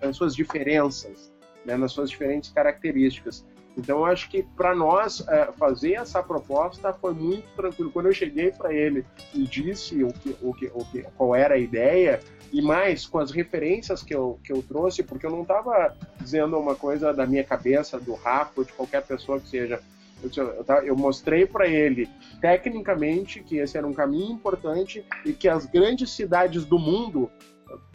nas suas diferenças, né? nas suas diferentes características. Então, acho que para nós é, fazer essa proposta foi muito tranquilo. Quando eu cheguei para ele e disse o que, o que, o que, qual era a ideia, e mais com as referências que eu, que eu trouxe, porque eu não estava dizendo uma coisa da minha cabeça, do Rafa, de qualquer pessoa que seja. Eu, eu mostrei para ele, tecnicamente, que esse era um caminho importante e que as grandes cidades do mundo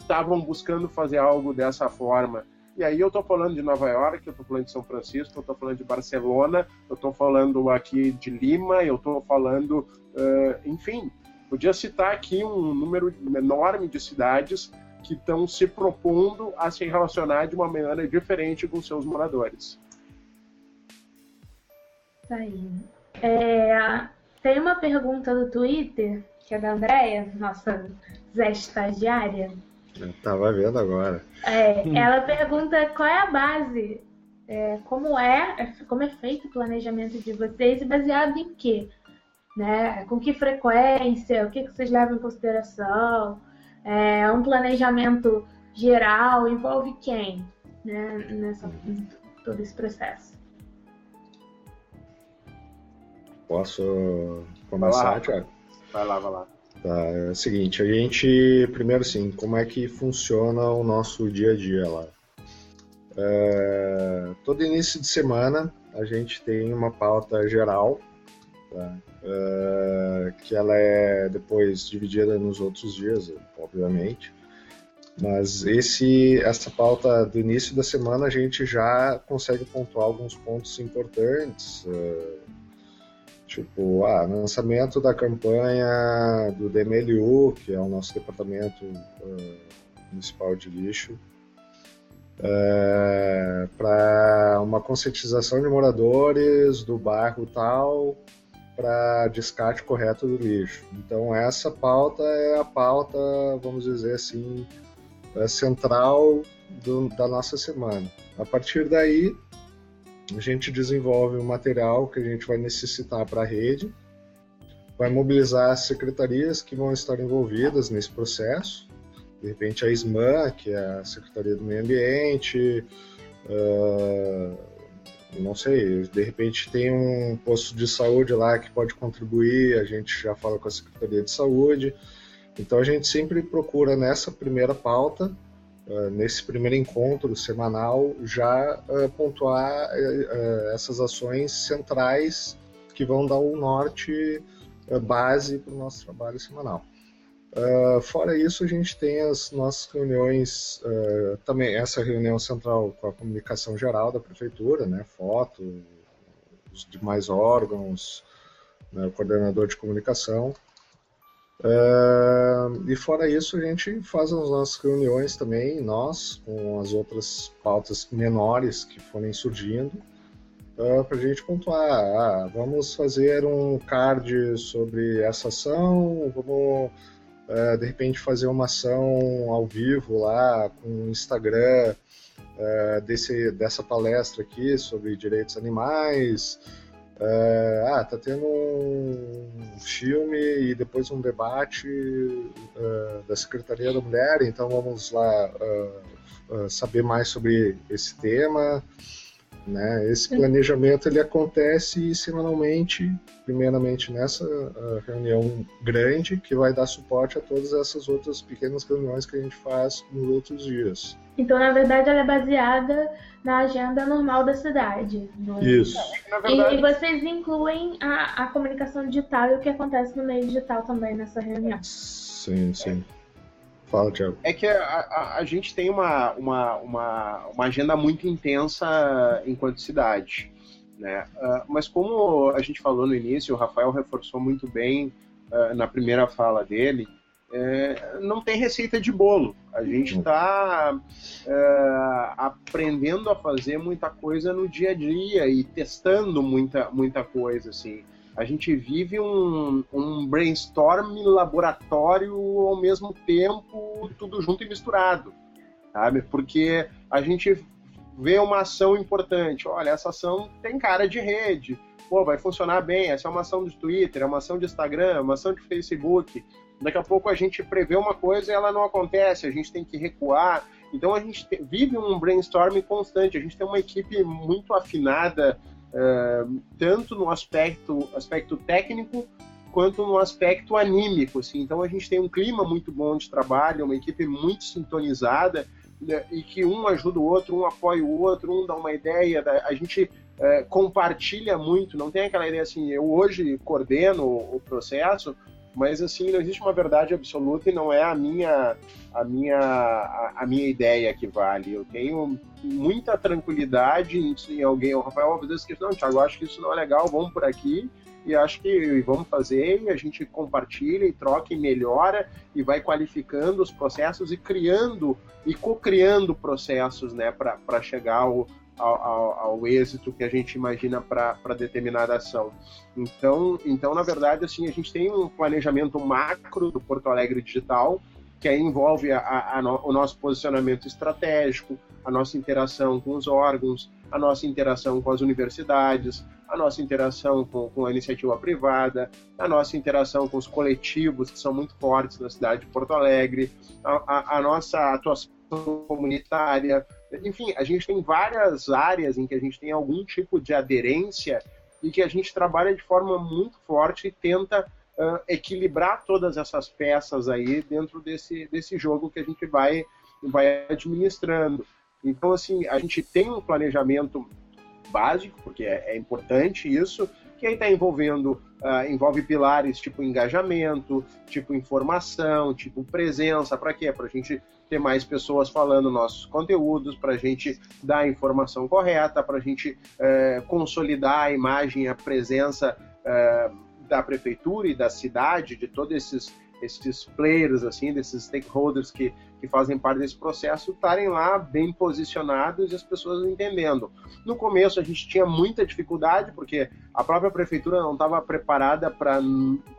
estavam buscando fazer algo dessa forma. E aí eu estou falando de Nova York, eu estou falando de São Francisco, eu estou falando de Barcelona, eu estou falando aqui de Lima, eu estou falando, uh, enfim, podia citar aqui um número enorme de cidades que estão se propondo a se relacionar de uma maneira diferente com seus moradores. Tá aí. É, tem uma pergunta do Twitter, que é da Andrea, nossa Zé estagiária, eu tava vendo agora. É, ela pergunta qual é a base, é, como é, como é feito o planejamento de vocês e baseado em quê? Né? Com que frequência? O que, que vocês levam em consideração? É um planejamento geral envolve quem né, nessa todo esse processo? Posso começar, Tiago? Vai lá, vai lá. Tá, é o seguinte, a gente, primeiro assim, como é que funciona o nosso dia a dia lá? É, todo início de semana a gente tem uma pauta geral, tá? é, que ela é depois dividida nos outros dias, obviamente. Mas esse, essa pauta do início da semana a gente já consegue pontuar alguns pontos importantes. É, Tipo, ah, lançamento da campanha do DMLU, que é o nosso departamento uh, municipal de lixo, é, para uma conscientização de moradores do bairro tal para descarte correto do lixo. Então essa pauta é a pauta, vamos dizer assim, é central do, da nossa semana. A partir daí, a gente desenvolve o material que a gente vai necessitar para a rede, vai mobilizar as secretarias que vão estar envolvidas nesse processo, de repente a SMAN, que é a Secretaria do Meio Ambiente, uh, não sei, de repente tem um posto de saúde lá que pode contribuir, a gente já fala com a Secretaria de Saúde. Então a gente sempre procura nessa primeira pauta, uh, nesse primeiro encontro semanal, já uh, pontuar uh, essas ações centrais que vão dar o um norte base para o nosso trabalho semanal. Uh, fora isso, a gente tem as nossas reuniões, uh, também essa reunião central com a comunicação geral da prefeitura, né, foto, os demais órgãos, né, o coordenador de comunicação. Uh, e fora isso, a gente faz as nossas reuniões também, nós, com as outras pautas menores que forem surgindo, para a gente pontuar. Ah, vamos fazer um card sobre essa ação, vamos uh, de repente fazer uma ação ao vivo lá com o Instagram uh, desse, dessa palestra aqui sobre direitos animais. Uh, ah, tá tendo um filme e depois um debate uh, da Secretaria da Mulher, então vamos lá uh, saber mais sobre esse tema. Né? Esse planejamento ele acontece semanalmente, primeiramente nessa uh, reunião grande, que vai dar suporte a todas essas outras pequenas reuniões que a gente faz nos outros dias. Então, na verdade, ela é baseada na agenda normal da cidade. Isso. E, e, vocês incluem a, a comunicação digital e o que acontece no meio digital também nessa reunião. Sim, sim. Fala, Thiago. É que a, a, a, gente tem uma, uma, uma, uma agenda muito intensa enquanto cidade. Né? Uh, mas como a gente falou no início, o Rafael reforçou muito bem uh, na primeira fala dele, é, não tem receita de bolo. A gente está é, aprendendo a fazer muita coisa no dia a dia e testando muita, muita coisa, assim a gente vive um, um brainstorm laboratório ao mesmo tempo, tudo junto e misturado, sabe? Porque a gente vê uma ação importante, olha, essa ação tem cara de rede, pô, vai funcionar bem, essa é uma ação de Twitter, é uma ação de Instagram, é uma ação de Facebook, daqui a pouco a gente prevê uma coisa e ela não acontece, a gente tem que recuar, então a gente vive um brainstorming constante, a gente tem uma equipe muito afinada, tanto no aspecto, aspecto técnico quanto no aspecto anímico. Assim. Então a gente tem um clima muito bom de trabalho, uma equipe muito sintonizada né, e que um ajuda o outro, um apoia o outro, um dá uma ideia, a gente é, compartilha muito, não tem aquela ideia assim, eu hoje coordeno o processo, mas assim não existe uma verdade absoluta e não é a minha a minha a, a minha ideia que vale. Eu tenho muita tranquilidade em, em alguém, o Rafael às vezes que não, Thiago, acho que isso não é legal, vamos por aqui e acho que vamos fazer e a gente compartilha e troca e melhora e vai qualificando os processos e criando e co-criando processos né, para chegar ao, ao, ao, ao, êxito que a gente imagina para determinada ação. Então, então, na verdade, assim, a gente tem um planejamento macro do Porto Alegre Digital, que aí envolve a, a, a no, o nosso posicionamento estratégico, a nossa interação com os órgãos, a nossa interação com as universidades, a nossa interação com, com a iniciativa privada, a nossa interação com os coletivos que são muito fortes na cidade de Porto Alegre, a, a nossa atuação comunitária, enfim, a gente tem várias áreas em que a gente tem algum tipo de aderência e que a gente trabalha de forma muito forte e tenta uh, equilibrar todas essas peças aí dentro desse, desse jogo que a gente vai, vai administrando. Então, assim, a gente tem um planejamento básico, porque é, é importante isso, que aí está envolvendo, uh, envolve pilares tipo engajamento, tipo informação, tipo presença, para quê? Para a gente ter mais pessoas falando nossos conteúdos, para a gente dar a informação correta, para a gente é, consolidar a imagem, a presença é, da prefeitura e da cidade, de todos esses, esses players, assim, desses stakeholders que que fazem parte desse processo estarem lá bem posicionados e as pessoas entendendo. No começo a gente tinha muita dificuldade, porque a própria prefeitura não estava preparada para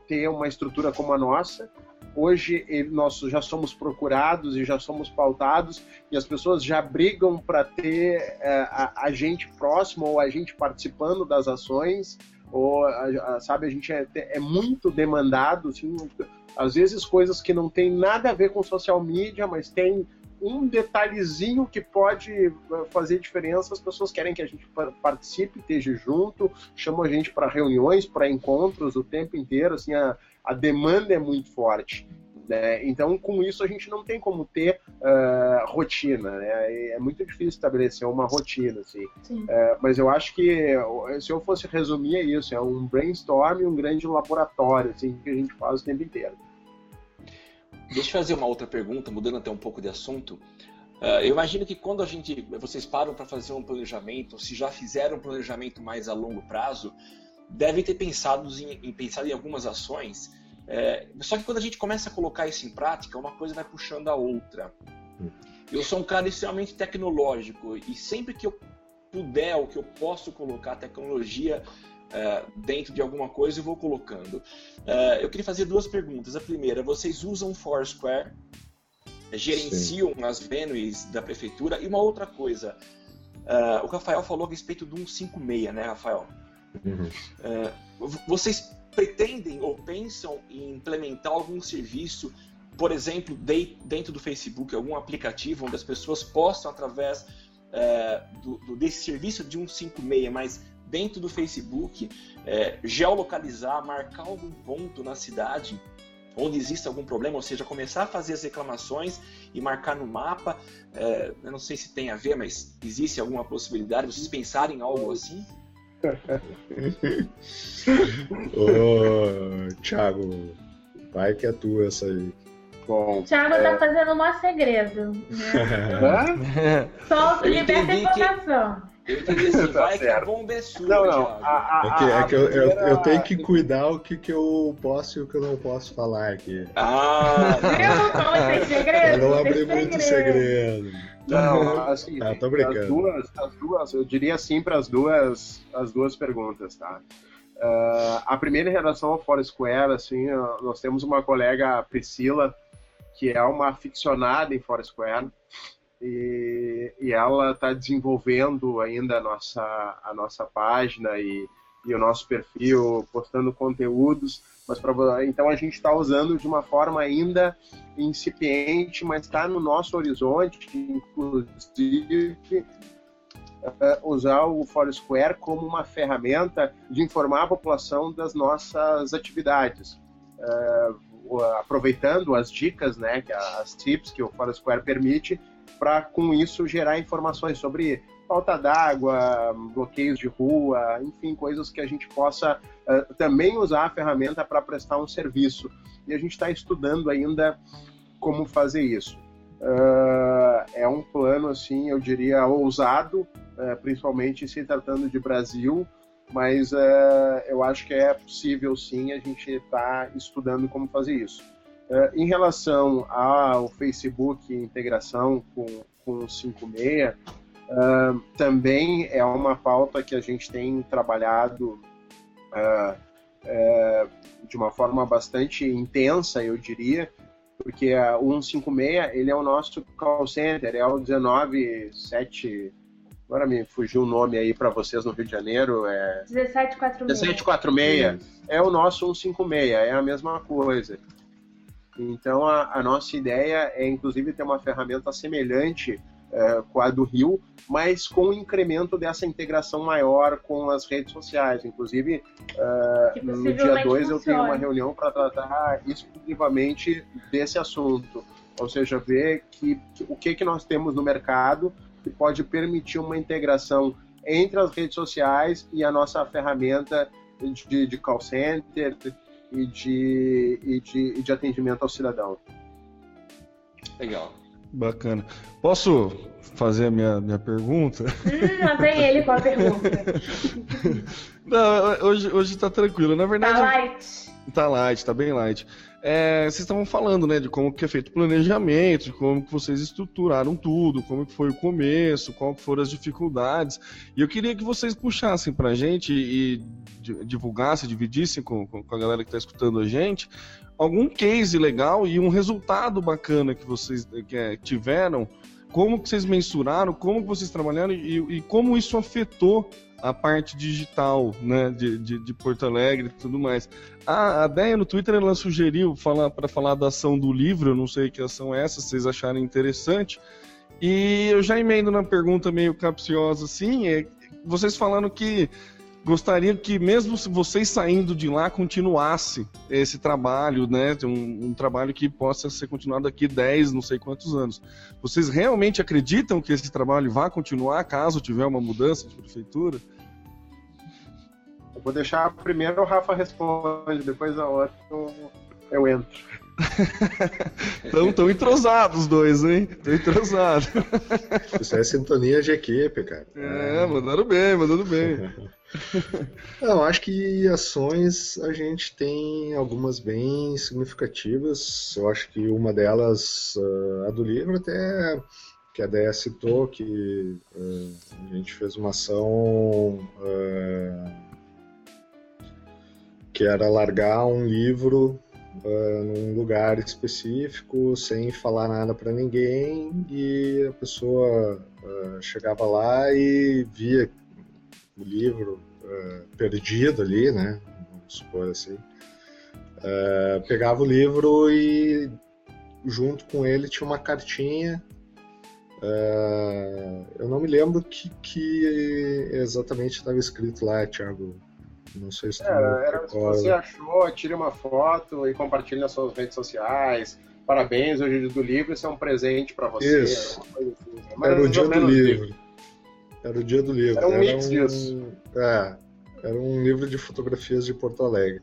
ter uma estrutura como a nossa. Hoje nós já somos procurados e já somos pautados e as pessoas já brigam para ter é, a, a, gente próximo ou a gente participando das ações ou sabe a gente é, é muito demandado assim, às vezes coisas que não tem nada a ver com social media mas tem um detalhezinho que pode eh, fazer diferença, as pessoas querem que a gente participe, esteja junto, chamam a gente para reuniões, para encontros o tempo inteiro, assim, a, a demanda é muito forte. Né? Então, com isso, a gente não tem como ter uh, rotina. Né? É muito difícil estabelecer uma rotina. Assim. Uh, mas eu acho que, se eu fosse resumir, é isso: é um brainstorm, um grande laboratório assim, que a gente faz o tempo inteiro. Deixa eu fazer uma outra pergunta, mudando até um pouco de assunto. Uh, eu imagino que quando a gente, vocês param para fazer um planejamento, se já fizeram um planejamento mais a longo prazo, devem ter pensado em, em pensado em algumas ações. É, só que quando a gente começa a colocar isso em prática, uma coisa vai puxando a outra. Eu sou um cara extremamente tecnológico e sempre que eu puder ou que eu posso colocar tecnologia uh, dentro de alguma coisa, eu vou colocando. Uh, eu queria fazer duas perguntas. A primeira, vocês usam Foursquare? Gerenciam Sim. as venues da prefeitura? E uma outra coisa, uh, o Rafael falou a respeito do 156, né, Rafael? Uhum. vocês pretendem ou pensam em implementar algum serviço, por exemplo, dentro do Facebook, algum aplicativo onde as pessoas possam, através do, do, desse serviço de 156, mas dentro do Facebook, é, geolocalizar, marcar algum ponto na cidade onde existe algum problema, ou seja, começar a fazer as reclamações e marcar no mapa. É, eu não sei se tem a ver, mas existe alguma possibilidade? Vocês pensarem em algo assim? Ô, Thiago, vai que é tua essa aí. Bom, Thiago tá é... tá fazendo um segredo. Né? Solta, liberta a informação. Que... Eu entendi assim, tá vai certo. que bomba é sua. Não, não. A, a, é que, é que eu, eu, eu, tenho que cuidar o que, que eu posso e o que eu não posso falar aqui. Ah! não, segredo. Eu não abri muito segredo. Não, assim, ah, tô brincando. As duas, as duas, eu diria sim para as duas, as duas perguntas, tá? Uh, a primeira em relação ao Foursquare, assim, nós temos uma colega, Priscila, que é uma aficionada em Foursquare e, e ela está desenvolvendo ainda a nossa, a nossa página e, e o nosso perfil, postando conteúdos, mas pra, então a gente está usando de uma forma ainda incipiente, mas está no nosso horizonte, inclusive uh, usar o Foursquare como uma ferramenta de informar a população das nossas atividades. Uh, aproveitando as dicas, né, as tips que o Foursquare permite, para com isso gerar informações sobre falta d'água, bloqueios de rua, enfim, coisas que a gente possa uh, também usar a ferramenta para prestar um serviço. E a gente está estudando ainda como fazer isso. Uh, é um plano, assim, eu diria, ousado, uh, principalmente se tratando de Brasil, mas eu acho que é possível sim, a gente está estudando como fazer isso. Uh, em relação ao Facebook integração com, com o 56, uh, também é uma pauta que a gente tem trabalhado uh, de uma forma bastante intensa, eu diria, porque o 156 ele é o nosso call center, é o 197 Agora me fugiu o nome aí para vocês no Rio de Janeiro. É... 1746. 1746. É o nosso 156, é a mesma coisa. Então, a, a, nossa ideia é, inclusive, ter uma ferramenta semelhante é, com a do Rio, mas com o incremento dessa integração maior com as redes sociais. Inclusive, é, no dia 2 eu tenho uma reunião para tratar exclusivamente desse assunto. Ou seja, ver que, que, o que, que nós temos no mercado que pode permitir uma integração entre as redes sociais e a nossa ferramenta de, de call center, e de, e de, e de atendimento ao cidadão. Legal. Bacana. Posso fazer a minha, minha pergunta? Hum, lá vem ele com a pergunta. Não, hoje, hoje tá tranquilo. Na verdade. Tá light. Tá light, tá bem light. É, vocês estavam falando, né, de como que é feito o planejamento, de como que vocês estruturaram tudo, como que foi o começo, qual foram as dificuldades. E eu queria que vocês puxassem pra gente e divulgassem, dividissem com, com a galera que está escutando a gente algum case legal e um resultado bacana que vocês que, é, tiveram, como que vocês mensuraram, como que vocês trabalharam e, e como isso afetou a parte digital né, de, de, de Porto Alegre e tudo mais. A, a Deia no Twitter ela sugeriu falar, para falar da ação do livro, eu não sei que ação é essa, vocês acharem interessante. E eu já emendo na pergunta meio capciosa assim, é, vocês falando que gostaria que mesmo se vocês saindo de lá continuasse esse trabalho, né, um, um, trabalho que possa ser continuado daqui 10, não sei quantos anos. Vocês realmente acreditam que esse trabalho vai continuar caso tiver uma mudança de prefeitura? Eu vou deixar primeiro o Rafa responde, depois a outra eu, eu entro. Estão tão entrosados os dois, hein? Estão entrosados. Isso é sintonia de equipe, cara. É, mandando bem, mandando bem. Não, acho que ações a gente tem algumas bem significativas. Eu acho que uma delas, uh, a do livro, até que a Déia citou, que uh, a gente fez uma ação uh, que era largar um livro uh, num lugar específico, sem falar nada para ninguém, e a pessoa chegava lá e via o livro uh, perdido ali, né? Vamos supor assim. pegava o livro e junto com ele tinha uma cartinha Uh, eu não me lembro que, que exatamente estava escrito lá, Thiago. Não sei se era, era se você achou, tire uma foto e compartilhe nas suas redes sociais. Parabéns, hoje é dia do livro, isso é um presente para você. Isso. Assim, né? Era o dia do livro. Era o dia do livro. Era um mix disso. É, era um livro de fotografias de Porto Alegre.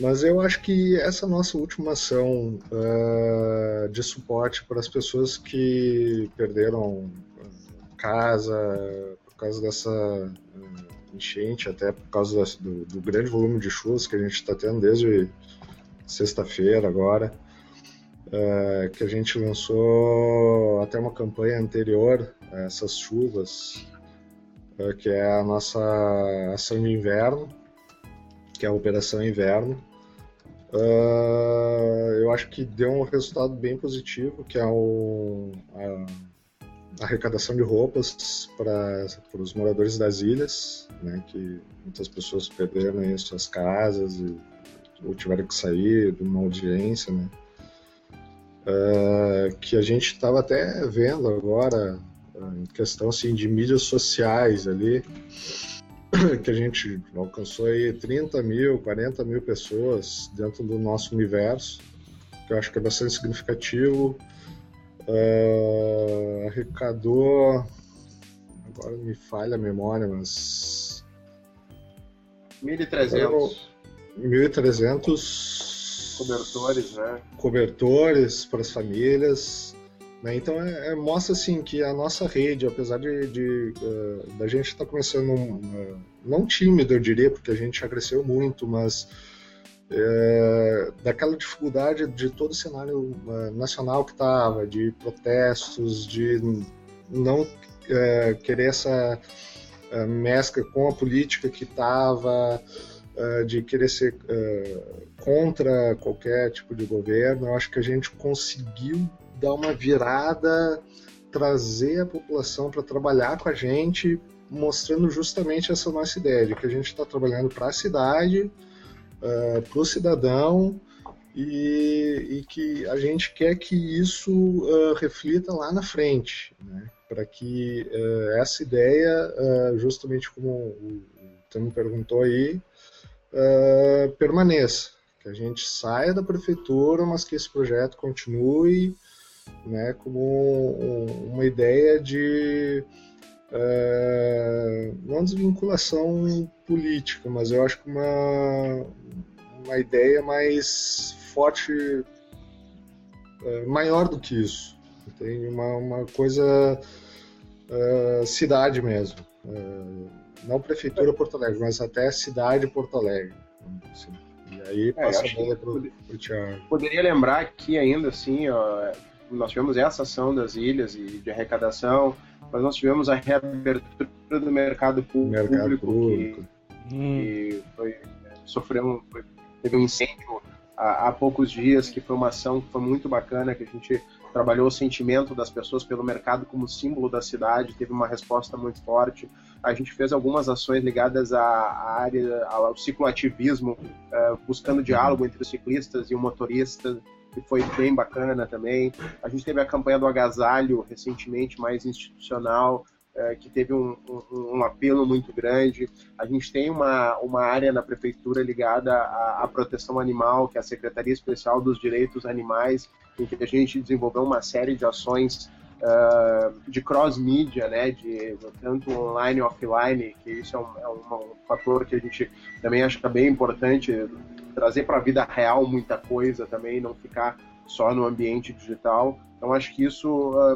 Mas eu acho que essa nossa última ação uh, de suporte para as pessoas que perderam casa por causa dessa uh, enchente, até por causa do, do, grande volume de chuvas que a gente está tendo desde sexta-feira agora, é, que a gente lançou até uma campanha anterior a essas chuvas, que é a nossa ação de inverno, que é a Operação Inverno. Uh, eu acho que deu um resultado bem positivo, que é o, a, arrecadação de roupas para os moradores das ilhas, né, que muitas pessoas perderam aí suas casas e, ou tiveram que sair de uma audiência, né, uh, que a gente estava até vendo agora em questão assim de mídias sociais ali, que a gente alcançou aí 30 mil, 40 mil pessoas dentro do nosso universo, que eu acho que é bastante significativo Uh, arrecadou. Agora me falha a memória, mas. 1.300. 1.300 cobertores, né? Cobertores para as famílias. Né? Então é, é, mostra assim que a nossa rede, apesar de, de uh, da gente estar tá começando um, uh, não tímido, eu diria, porque a gente já cresceu muito, mas é, daquela dificuldade de todo o cenário é, nacional que estava, de protestos, de não querer essa é, mescla com a política que estava, de querer ser contra qualquer tipo de governo. Eu acho que a gente conseguiu dar uma virada, trazer a população para trabalhar com a gente, mostrando justamente essa nossa ideia de que a gente está trabalhando para a cidade uh, eh, para o cidadão e, e, que a gente quer que isso uh, reflita lá na frente, né? para que uh, essa ideia, justamente como o Tamo perguntou aí, permaneça, que a gente saia da prefeitura, mas que esse projeto continue né, como uma ideia de é, não desvinculação política, mas eu acho que uma, uma ideia mais forte, é, maior do que isso. Tem uma, uma coisa é, cidade mesmo. É, não prefeitura Porto Alegre, mas até cidade Porto Alegre. Assim, E aí É, passa a bola que- pro, pro Thiago. Poderia lembrar aqui ainda assim, ó, nós tivemos essa ação das ilhas e de arrecadação, mas nós tivemos a reabertura do mercado público, Mercado que- público. que foi, sofreu um, foi- teve um incêndio há, há poucos dias, que foi uma ação que foi muito bacana, que a gente trabalhou o sentimento das pessoas pelo mercado como símbolo da cidade, teve uma resposta muito forte. A gente fez algumas ações ligadas à, à área, ao cicloativismo, eh, buscando diálogo entre os ciclistas e o motorista, que foi bem bacana também. A gente teve a campanha do agasalho recentemente, mais institucional, eh, que teve um, um- um apelo muito grande. A gente tem uma, uma área na prefeitura ligada à, à proteção animal, que é a Secretaria Especial dos Direitos Animais, em que a gente desenvolveu uma série de ações ah, de cross-mídia, né, de tanto online e offline, que isso é um, é um fator que a gente também acha bem importante, trazer para a vida real muita coisa também, não ficar só no ambiente digital. Então acho que isso ah,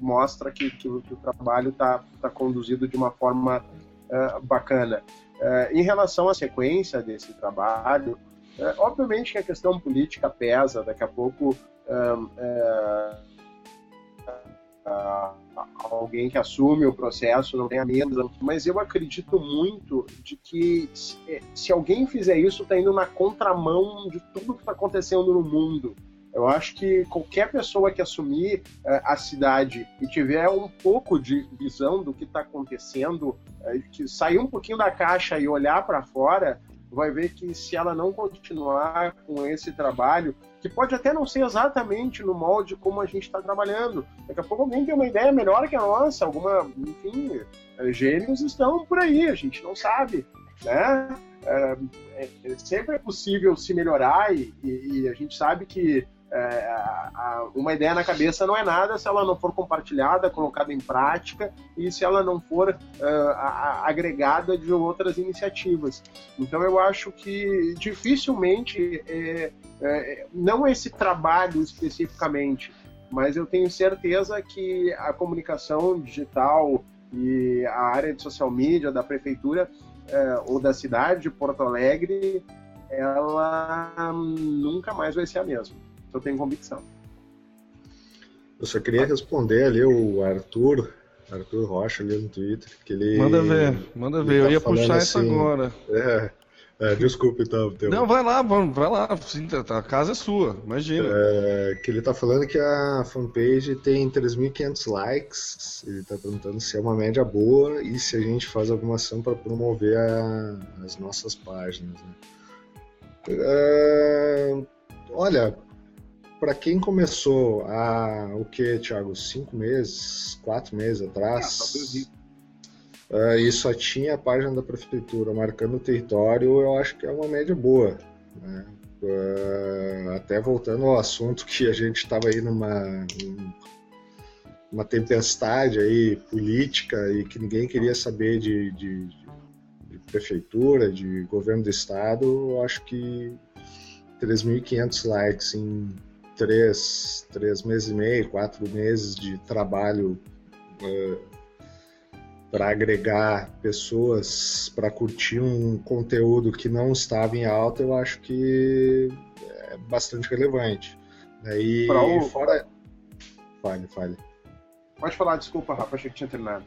mostra que, que o- que o trabalho está tá conduzido de uma forma ah, bacana. Ah, em relação à sequência desse trabalho, ah, obviamente que a questão política pesa, daqui a pouco alguém que assume o processo não tem a menos, mas eu acredito muito de que se, se alguém fizer isso, está indo na contramão de tudo que está acontecendo no mundo. Eu acho que qualquer pessoa que assumir eh, a cidade e tiver um pouco de visão do que está acontecendo, eh, que sair um pouquinho da caixa e olhar para fora, vai ver que se ela não continuar com esse trabalho, que pode até não ser exatamente no molde como a gente está trabalhando, daqui a pouco alguém tem uma ideia melhor que a nossa, alguma, enfim, eh, gênios estão por aí, a gente não sabe, né? É, é- é- sempre é possível se melhorar e, e- e a gente sabe que é, a- a- uma ideia na cabeça não é nada se ela não for compartilhada, colocada em prática e se ela não for é, a- agregada de outras iniciativas. Então eu acho que dificilmente, é, é, não esse trabalho especificamente, mas eu tenho certeza que a comunicação digital e a área de social media da prefeitura ou da cidade de Porto Alegre, ela hum, nunca mais vai ser a mesma. Eu tenho convicção. Eu só queria responder ali o Arthur, Arthur Rocha ali no Twitter, que ele. Manda ver, manda ver. ele Eu tá ia puxar isso assim, agora. É, é, desculpa então, teu, Não, vai lá, vamos, vai lá. Sim, A casa é sua, imagina. é, que ele tá falando que a fanpage tem 3.500 likes. Ele tá perguntando se é uma média boa e se a gente faz alguma ação para promover a- as nossas páginas. Né? É, olha, para quem começou há o que, Thiago? Cinco meses, quatro meses atrás. isso. É, e só tinha a página da prefeitura marcando o território, eu acho que é uma média boa. né? É, até voltando ao assunto que a gente estava aí numa um- uma tempestade aí política e que ninguém queria saber de, de- de prefeitura, de governo do estado, eu acho que 3.500 likes em três, três meses e meio, quatro meses de trabalho para agregar pessoas para curtir um conteúdo que não estava em alta, eu acho que é bastante relevante. né? E o- fora. Fale, fale. Pode falar, desculpa, Rafa, achei que tinha terminado.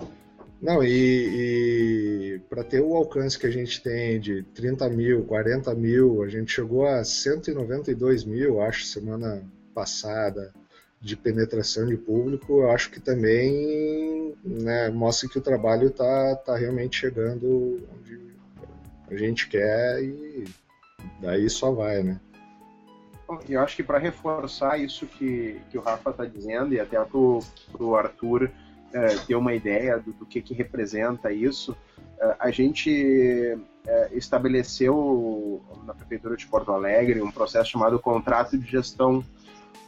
Não, e, para ter o alcance que a gente tem de 30 mil, 40 mil, a gente chegou a 192 mil, acho, semana passada, de penetração de público, eu acho que também né, mostra que o trabalho está tá realmente chegando onde a gente quer e daí só vai, né? Eu acho que para reforçar isso que, que o Rafa está dizendo, e até para o Arthur eh, ter uma ideia do, do que, que representa isso, eh, a gente eh, estabeleceu na Prefeitura de Porto Alegre um processo chamado contrato de gestão,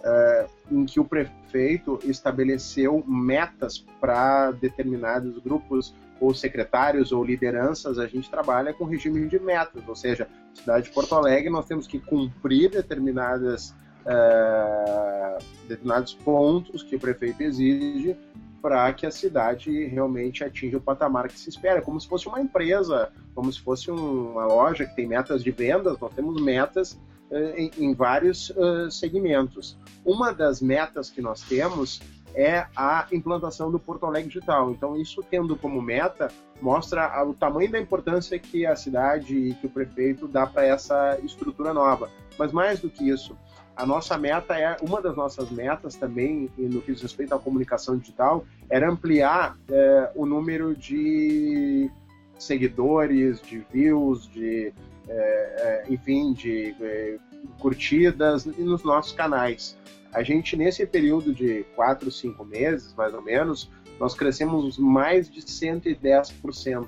eh, em que o prefeito estabeleceu metas para determinados grupos ou secretários ou lideranças, a gente trabalha com regime de metas, ou seja, cidade de Porto Alegre nós temos que cumprir determinadas eh, determinados pontos que o prefeito exige para que a cidade realmente atinja o patamar que se espera, como se fosse uma empresa, como se fosse um, uma loja que tem metas de vendas, nós temos metas em, em, vários uh, segmentos. Uma das metas que nós temos é a implantação do Porto Alegre Digital. Então, isso tendo como meta, mostra o tamanho da importância que a cidade e que o prefeito dá para essa estrutura nova. Mas mais do que isso, a nossa meta é, uma das nossas metas também, no que diz respeito à comunicação digital, era ampliar é, o número de seguidores, de views, de, é, é enfim, de é, curtidas nos nossos canais. A gente, nesse período de 4, 5 meses, mais ou menos, nós crescemos mais de 110%,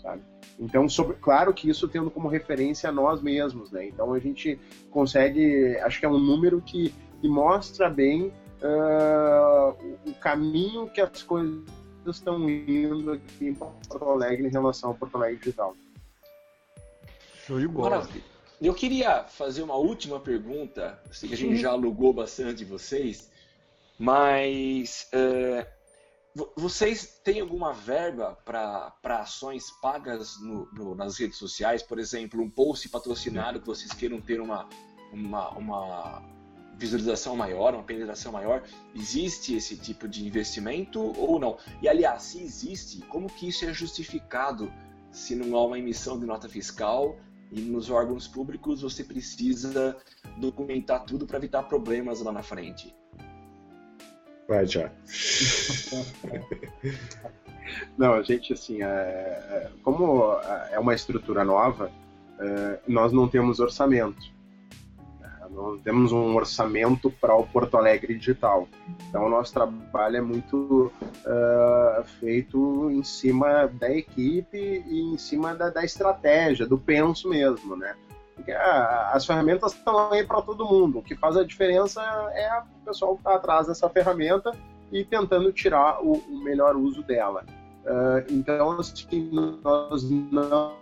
sabe? Então, sobre, claro que isso tendo como referência nós mesmos, né? Então a gente consegue, acho que é um número que, que mostra bem uh, o caminho que as coisas estão indo aqui em Porto Alegre em relação ao Porto Alegre Digital. Show de bola. Maravilha. Eu queria fazer uma última pergunta. Sei que a gente já alugou bastante vocês, mas uh, vocês têm alguma verba para ações pagas no, no, nas redes sociais? Por exemplo, um post patrocinado que vocês queiram ter uma, uma, uma visualização maior, uma penetração maior? Existe esse tipo de investimento ou não? E aliás, se existe, como que isso é justificado se não há uma emissão de nota fiscal e nos órgãos públicos você precisa documentar tudo para evitar problemas lá na frente. Vai já. Não, a gente, assim, é, é, como é uma estrutura nova, é, nós não temos orçamento nós temos um orçamento para o Porto Alegre Digital. Então, o nosso trabalho é muito uh, feito em cima da equipe e em cima da, da estratégia, do penso mesmo, né? Porque uh, as ferramentas estão aí para todo mundo. O que faz a diferença é o pessoal estar tá atrás dessa ferramenta e tentando tirar o, o melhor uso dela. Uh, então, assim, nós não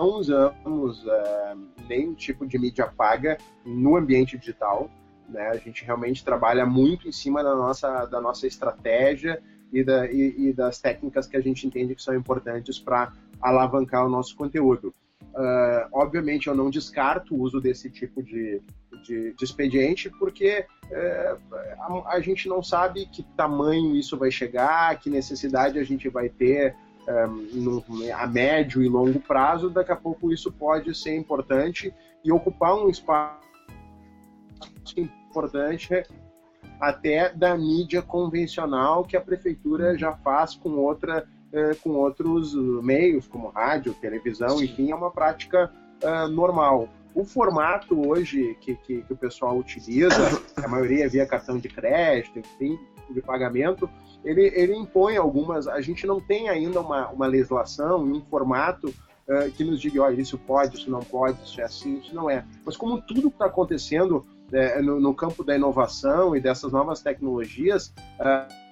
não usamos é, nenhum tipo de mídia paga no ambiente digital. Né? A gente realmente trabalha muito em cima da nossa, da nossa estratégia e, da, e, e das técnicas que a gente entende que são importantes para alavancar o nosso conteúdo. Uh, obviamente, eu não descarto o uso desse tipo de, de, de expediente, porque uh, a, a, gente não sabe que tamanho isso vai chegar, que necessidade a gente vai ter no, a médio e longo prazo, daqui a pouco isso pode ser importante e ocupar um espaço importante até da mídia convencional que a prefeitura já faz com outra eh, com outros meios como rádio, televisão, enfim, é uma prática uh, normal. O formato hoje que, que, que, o pessoal utiliza, a maioria via cartão de crédito, enfim, de pagamento, ele, ele impõe algumas. A gente não tem ainda uma, uma legislação e um formato uh, que nos diga, olha, isso pode, isso não pode, isso é assim, isso não é. Mas como tudo está acontecendo uh, no, no, campo da inovação e dessas novas tecnologias, uh,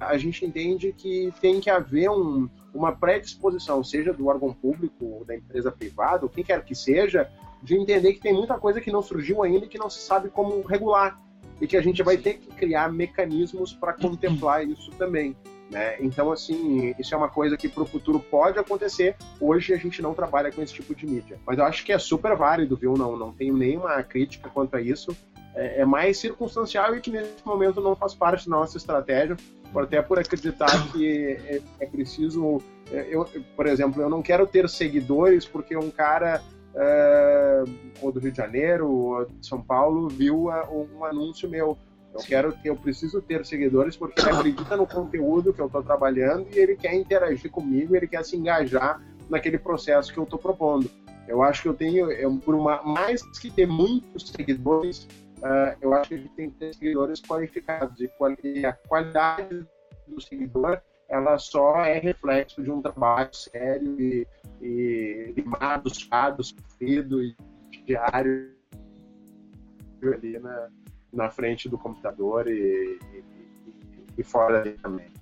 a gente entende que tem que haver um, uma predisposição, seja do órgão público da empresa privada, quem quer que seja, de entender que tem muita coisa que não surgiu ainda e que não se sabe como regular e que a gente vai ter que criar mecanismos para contemplar isso também. Né? Então, assim, isso é uma coisa que para o futuro pode acontecer. Hoje a gente não trabalha com esse tipo de mídia. Mas eu acho que é super válido, viu? Não, não tenho nenhuma crítica quanto a isso. É, é mais circunstancial e que nesse momento não faz parte da nossa estratégia, até por acreditar que é, é preciso. É, eu, por exemplo, eu não quero ter seguidores porque um cara é, ou do Rio de Janeiro, ou de São Paulo, viu um anúncio meu. Eu quero eu preciso ter seguidores porque ele acredita no conteúdo que eu estou trabalhando e ele quer interagir comigo, ele quer se engajar naquele processo que eu estou propondo. Eu acho que eu tenho, eu, por uma, mais que ter muitos seguidores, uh, eu acho que a gente tem que ter seguidores qualificados e, e a qualidade do seguidor ela só é reflexo de um trabalho sério e, e limado, suado, sofrido e diário ali na, na frente do computador e, e, e fora dele também.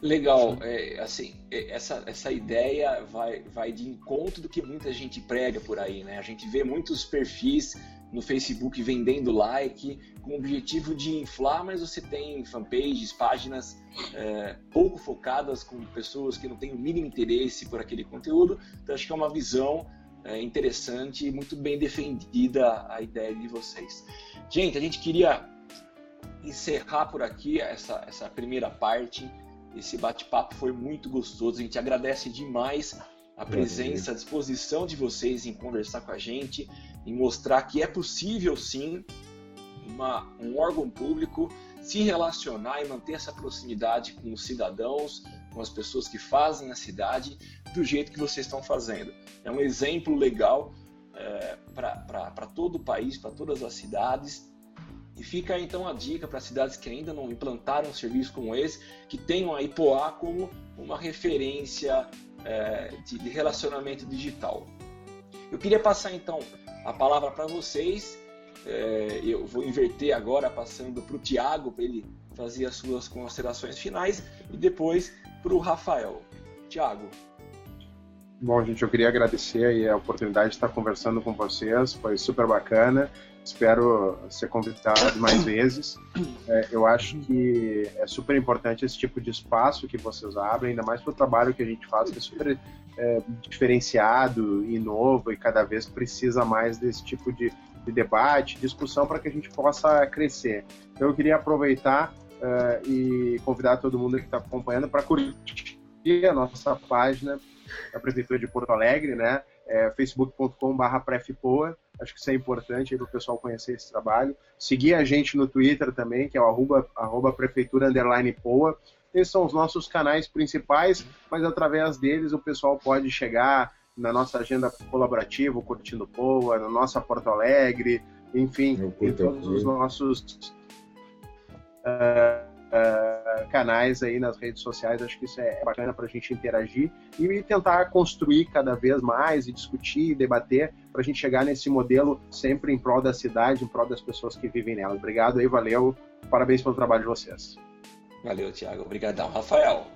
Legal, é, assim, é, essa, essa ideia vai, vai de encontro do que muita gente prega por aí, né? A gente vê muitos perfis no Facebook vendendo like com o objetivo de inflar, mas você tem fanpages, páginas é, pouco focadas com pessoas que não têm o mínimo interesse por aquele conteúdo. Então acho que é uma visão é, interessante e muito bem defendida a ideia de vocês. Gente, a gente queria encerrar por aqui essa, essa primeira parte esse bate-papo foi muito gostoso. A gente agradece demais a presença, a disposição de vocês em conversar com a gente, em mostrar que é possível sim uma, um órgão público se relacionar e manter essa proximidade com os cidadãos, com as pessoas que fazem a cidade, do jeito que vocês estão fazendo. É um exemplo legal é, para todo o país, para todas as cidades, e fica então a dica para cidades que ainda não implantaram um serviço como esse, que tenham a Ipoá como uma referência é, de, de, relacionamento digital. Eu queria passar então a palavra para vocês. É, eu vou inverter agora, passando para o Tiago, para ele fazer as suas considerações finais, e depois para o Rafael. Tiago. Bom, gente, eu queria agradecer a oportunidade de estar conversando com vocês, foi super bacana. Espero ser convidado mais vezes. É, eu acho que é super importante esse tipo de espaço que vocês abrem, ainda mais para o trabalho que a gente faz, que é super é, diferenciado e novo e cada vez precisa mais desse tipo de, de debate, discussão para que a gente possa crescer. Então eu queria aproveitar uh, e convidar todo mundo que está acompanhando para curtir a nossa página da Prefeitura de Porto Alegre, né? É, facebook.com/prefpoa Acho que isso é importante para o pessoal conhecer esse trabalho. Seguir a gente no Twitter também, que é o arroba, arroba prefeitura underline poa. Esses são os nossos canais principais, mas através deles o pessoal pode chegar na nossa agenda colaborativa, Curtindo Poa, na nossa Porto Alegre, enfim, em todos os nossos uh, uh, canais aí nas redes sociais. Acho que isso é bacana para a gente interagir e tentar construir cada vez mais e discutir e debater para a gente chegar nesse modelo sempre em prol da cidade, em prol das pessoas que vivem nela. Obrigado aí, valeu. Parabéns pelo trabalho de vocês. Valeu, Tiago. Obrigadão. Rafael.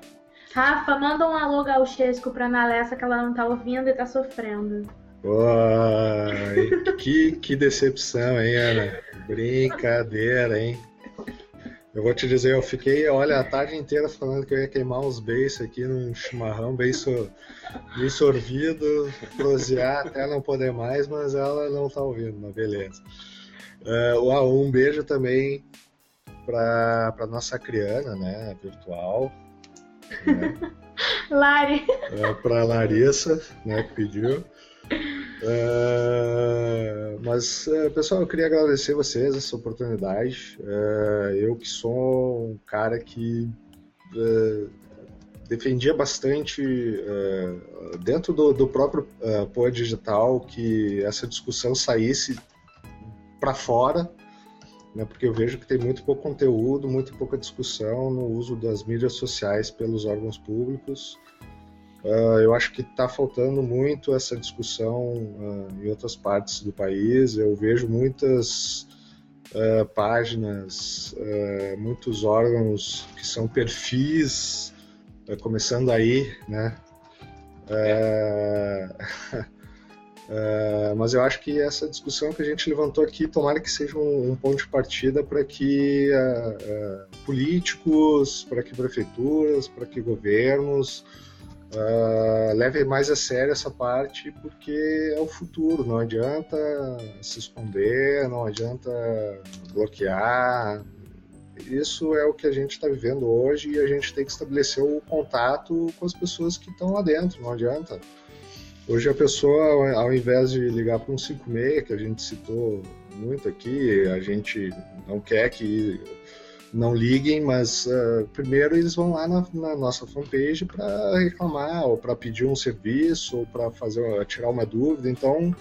Rafa, manda um alô gauchesco pra Nalessa que ela não tá ouvindo e tá sofrendo. Uai, que, que decepção, hein, Ana? Brincadeira, hein? Eu vou te dizer, eu fiquei, olha, a tarde inteira falando que eu ia queimar uns beijos aqui num chimarrão bem, so, bem sorvido, prosear até não poder mais, mas ela não tá ouvindo, mas beleza. Uh, um beijo também para nossa criana, né, virtual. Né? Lari. Uh, pra Larissa, né, que pediu. Uh, mas, uh, pessoal, eu queria agradecer vocês essa oportunidade. Uh, eu que sou um cara que defendia bastante dentro do, do próprio uh, Poa Digital que essa discussão saísse para fora, né, porque eu vejo que tem muito pouco conteúdo, muito pouca discussão no uso das mídias sociais pelos órgãos públicos. Uh, eu acho que está faltando muito essa discussão uh, em outras partes do país. Eu vejo muitas uh, páginas, muitos órgãos que são perfis, começando aí, né? mas eu acho que essa discussão que a gente levantou aqui, tomara que seja um, um ponto de partida para que políticos, para que prefeituras, para que governos Uh, leve mais a sério essa parte porque é o futuro, não adianta se esconder, não adianta bloquear. Isso é o que a gente está vivendo hoje e a gente tem que estabelecer o contato com as pessoas que estão lá dentro, não adianta. Hoje a pessoa, ao invés de ligar para um 56, que a gente citou muito aqui, a gente não quer que não liguem, mas uh, primeiro eles vão lá na, na nossa fanpage para reclamar ou para pedir um serviço ou para fazer tirar uma dúvida. Então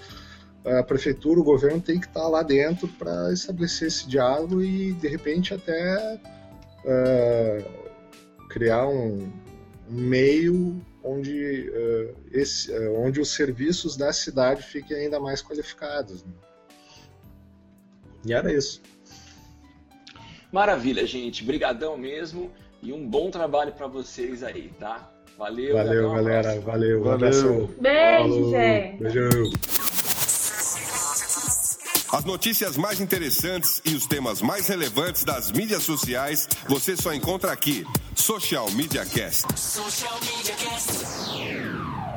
a prefeitura, o governo tem que estar lá dentro para estabelecer esse diálogo e de repente até uh, criar um, meio onde, uh, esse, onde os serviços da cidade fiquem ainda mais qualificados. Né? E era isso. Maravilha, gente. Brigadão mesmo. e um bom trabalho para vocês aí, tá? Valeu, Valeu, galera. próxima. Valeu. Um Valeu. abração. Beijo, Falou. gente. Beijão. As notícias mais interessantes e os temas mais relevantes das mídias sociais você só encontra aqui. Social Media Cast. Social Media Cast.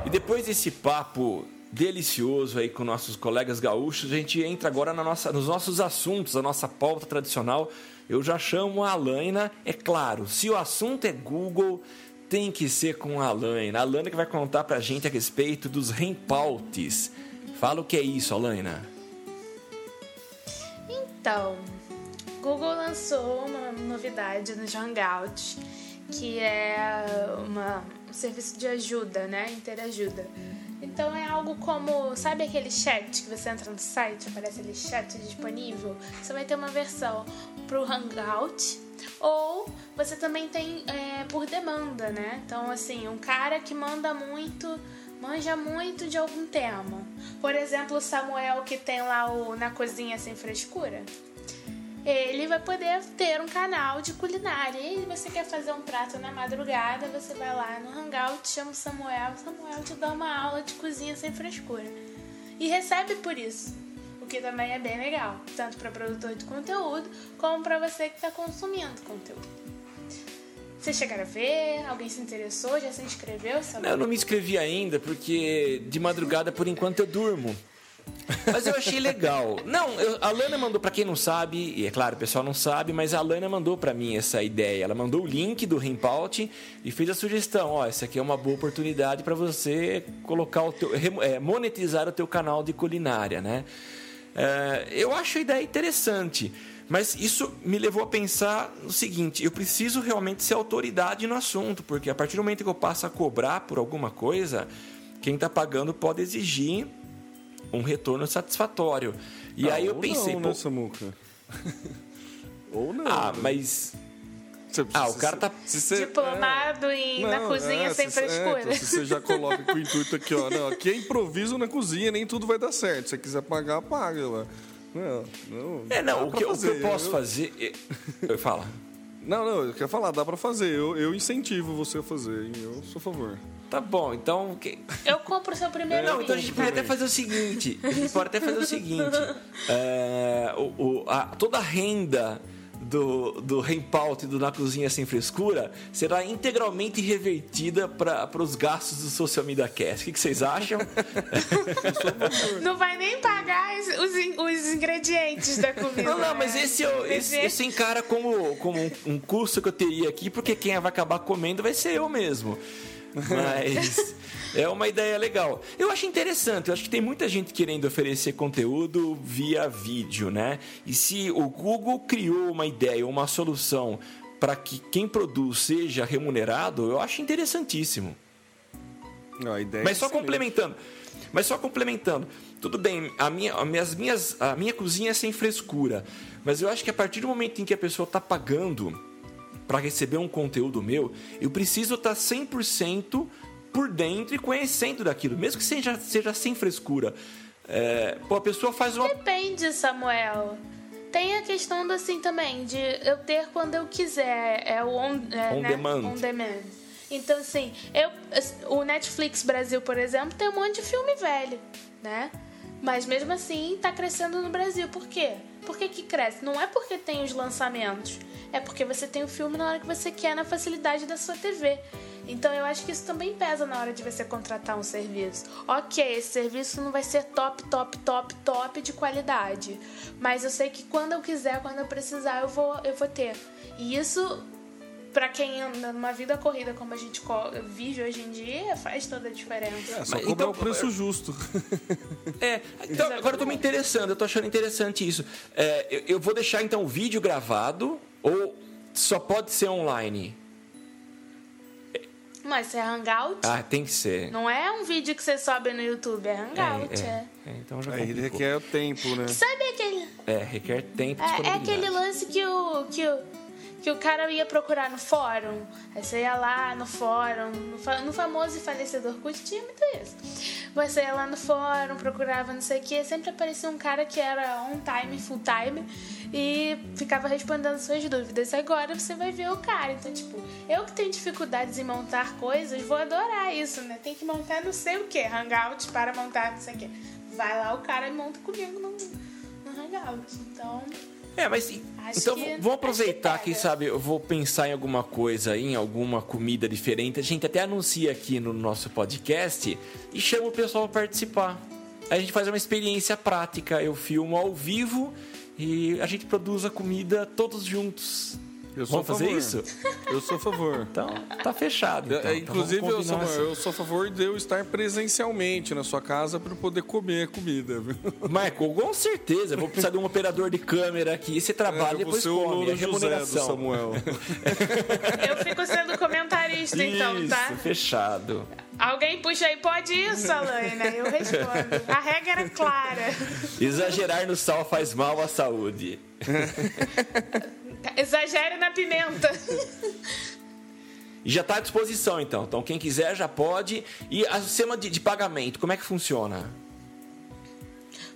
E depois desse papo delicioso aí com nossos colegas gaúchos, a gente entra agora na nossa, nos nossos assuntos, a nossa pauta tradicional. Eu já chamo a Alaina, é claro, se o assunto é Google, tem que ser com a Alaina. A Alaina que vai contar pra gente a respeito dos rempautes. Fala o que é isso, Alaina. Então, Google lançou uma novidade nos Hangouts, que é uma, um serviço de ajuda, né? Interajuda. Então é algo como, sabe aquele chat que você entra no site, aparece ali chat disponível? Você vai ter uma versão pro Hangout ou você também tem é, por demanda, né? Então assim, um cara que manda muito, manja muito de algum tema. Por exemplo, o Samuel que tem lá o Na Cozinha Sem Frescura ele vai poder ter um canal de culinária. E você quer fazer um prato na madrugada, você vai lá no Hangout, chama o Samuel, Samuel te dá uma aula de cozinha sem frescura. E recebe por isso, o que também é bem legal, tanto para produtor de conteúdo como para você que está consumindo conteúdo. Vocês chegaram a ver? Alguém se interessou? Já se inscreveu? Samuel? Eu não me inscrevi ainda porque de madrugada por enquanto eu durmo. Mas eu achei legal. Não, eu- a Lana mandou pra quem não sabe, e é claro, o pessoal não sabe, mas a Lana mandou pra mim essa ideia. Ela mandou o link do Rempault e fez a sugestão, ó, essa aqui é uma boa oportunidade pra você colocar o teu, é, monetizar o teu canal de culinária, né? É, eu acho a ideia interessante, mas isso me levou a pensar no seguinte: eu preciso realmente ser autoridade no assunto, porque a partir do momento que eu passo a cobrar por alguma coisa, quem está pagando pode exigir um retorno satisfatório. E Ah, aí eu ou pensei, não, pô, né, Samuca? ou não. ah, né? mas Você- ah, o se- cara tá- se você- Diplomado em, na Não, cozinha é, sem se- é, frescura. então, se você já coloca com o intuito aqui, ó. Não, aqui é improviso na cozinha, nem tudo vai dar certo. Se você quiser pagar, paga lá. Não, não. é não, o que, o que eu fazer, posso fazer, é- eu falo. Não, não, eu quero falar, dá pra fazer. Eu, eu incentivo você a fazer, hein? Eu sou a favor. Tá bom, então que- Eu compro o seu primeiro Não, então a gente pode até fazer o seguinte. A gente pode até fazer o seguinte. é, o, o- a- toda a renda do, do e do Na Cozinha Sem Frescura será integralmente revertida para os gastos do Social Media Cast. O que, que vocês acham? Não vai nem pagar os, os in- os ingredientes da comida. Não, não, mas né? esse, eu, esse, esse encara como, como um, um custo que eu teria aqui, porque quem vai acabar comendo vai ser eu mesmo. Mas é uma ideia legal. Eu acho interessante, eu acho que tem muita gente querendo oferecer conteúdo via vídeo, né? E se o Google criou uma ideia, uma solução para que quem produz seja remunerado, eu acho interessantíssimo. Não, a ideia Mas é só excelente. complementando. Mas só complementando. Tudo bem, a minha, a minhas, a minha cozinha é sem frescura. Mas eu acho que a partir do momento em que a pessoa está pagando para receber um conteúdo meu, eu preciso estar 100% por dentro e conhecendo daquilo. Mesmo que seja, seja sem frescura. É, pô, a pessoa faz uma. Depende, Samuel. Tem a questão do assim também, de eu ter quando eu quiser. É o on, é, On né? demand. On demand. Então, assim, eu, o Netflix Brasil, por exemplo, tem um monte de filme velho, né? Mas mesmo assim tá crescendo no Brasil. Por quê? Por que, que cresce? Não é porque tem os lançamentos. É porque você tem o filme na hora que você quer, na facilidade da sua TV. Então eu acho que isso também pesa na hora de você contratar um serviço. Ok, esse serviço não vai ser top, top, top, top de qualidade. Mas eu sei que quando eu quiser, quando eu precisar, eu vou, eu vou ter. E isso, pra quem anda numa vida corrida como a gente vive hoje em dia, faz toda a diferença. É, só Mas cobrar então, o preço justo. É, então, agora eu tô me interessando, eu tô achando interessante isso. É, eu, eu vou deixar então o vídeo gravado ou só pode ser online? Mas é Hangout? Ah, tem que ser. Não é um vídeo que você sobe no YouTube, é Hangout, é, é. é, então já Aí requer o tempo, né? Sabe aquele. É, requer tempo É, é aquele lance que o, que, o, que o cara ia procurar no fórum. Aí você ia lá no fórum, no, fa- no famoso e falecido Orkut tinha muito isso. Você ia lá no fórum, procurava não sei o que, sempre aparecia um cara que era on time, full time, e ficava respondendo suas dúvidas. Agora você vai ver o cara. Então, tipo, eu que tenho dificuldades em montar coisas, vou adorar isso, né? Tem que montar não sei o que, Hangout para montar não sei o que. Vai lá o cara e monta comigo no, no Hangout. Então. É, mas Acho então que- vamos aproveitar acho que que, pega. sabe, eu vou pensar em alguma coisa aí, em alguma comida diferente. A gente até anuncia aqui no nosso podcast e chama o pessoal para participar. Aí a gente faz uma experiência prática, eu filmo ao vivo e a gente produz a comida todos juntos. Eu sou Vamos a fazer favor. isso? Eu sou a favor. Então, tá fechado. Então. É, Então inclusive, vamos eu, sou, assim. eu sou a favor de eu estar presencialmente na sua casa para eu poder comer a comida. viu? Michael, com certeza. Eu vou precisar de um operador de câmera aqui. Você trabalha e eu vou depois o come. É José do remuneração. Samuel. Eu fico sendo comentarista, então, Isso, tá? fechado. Alguém puxa aí, pode isso, Alaina? Eu respondo. A regra era clara. Exagerar no sal faz mal à saúde. Exagere na pimenta. E já está à disposição, então. Então, quem quiser já pode. E a sistema de, de pagamento, como é que funciona?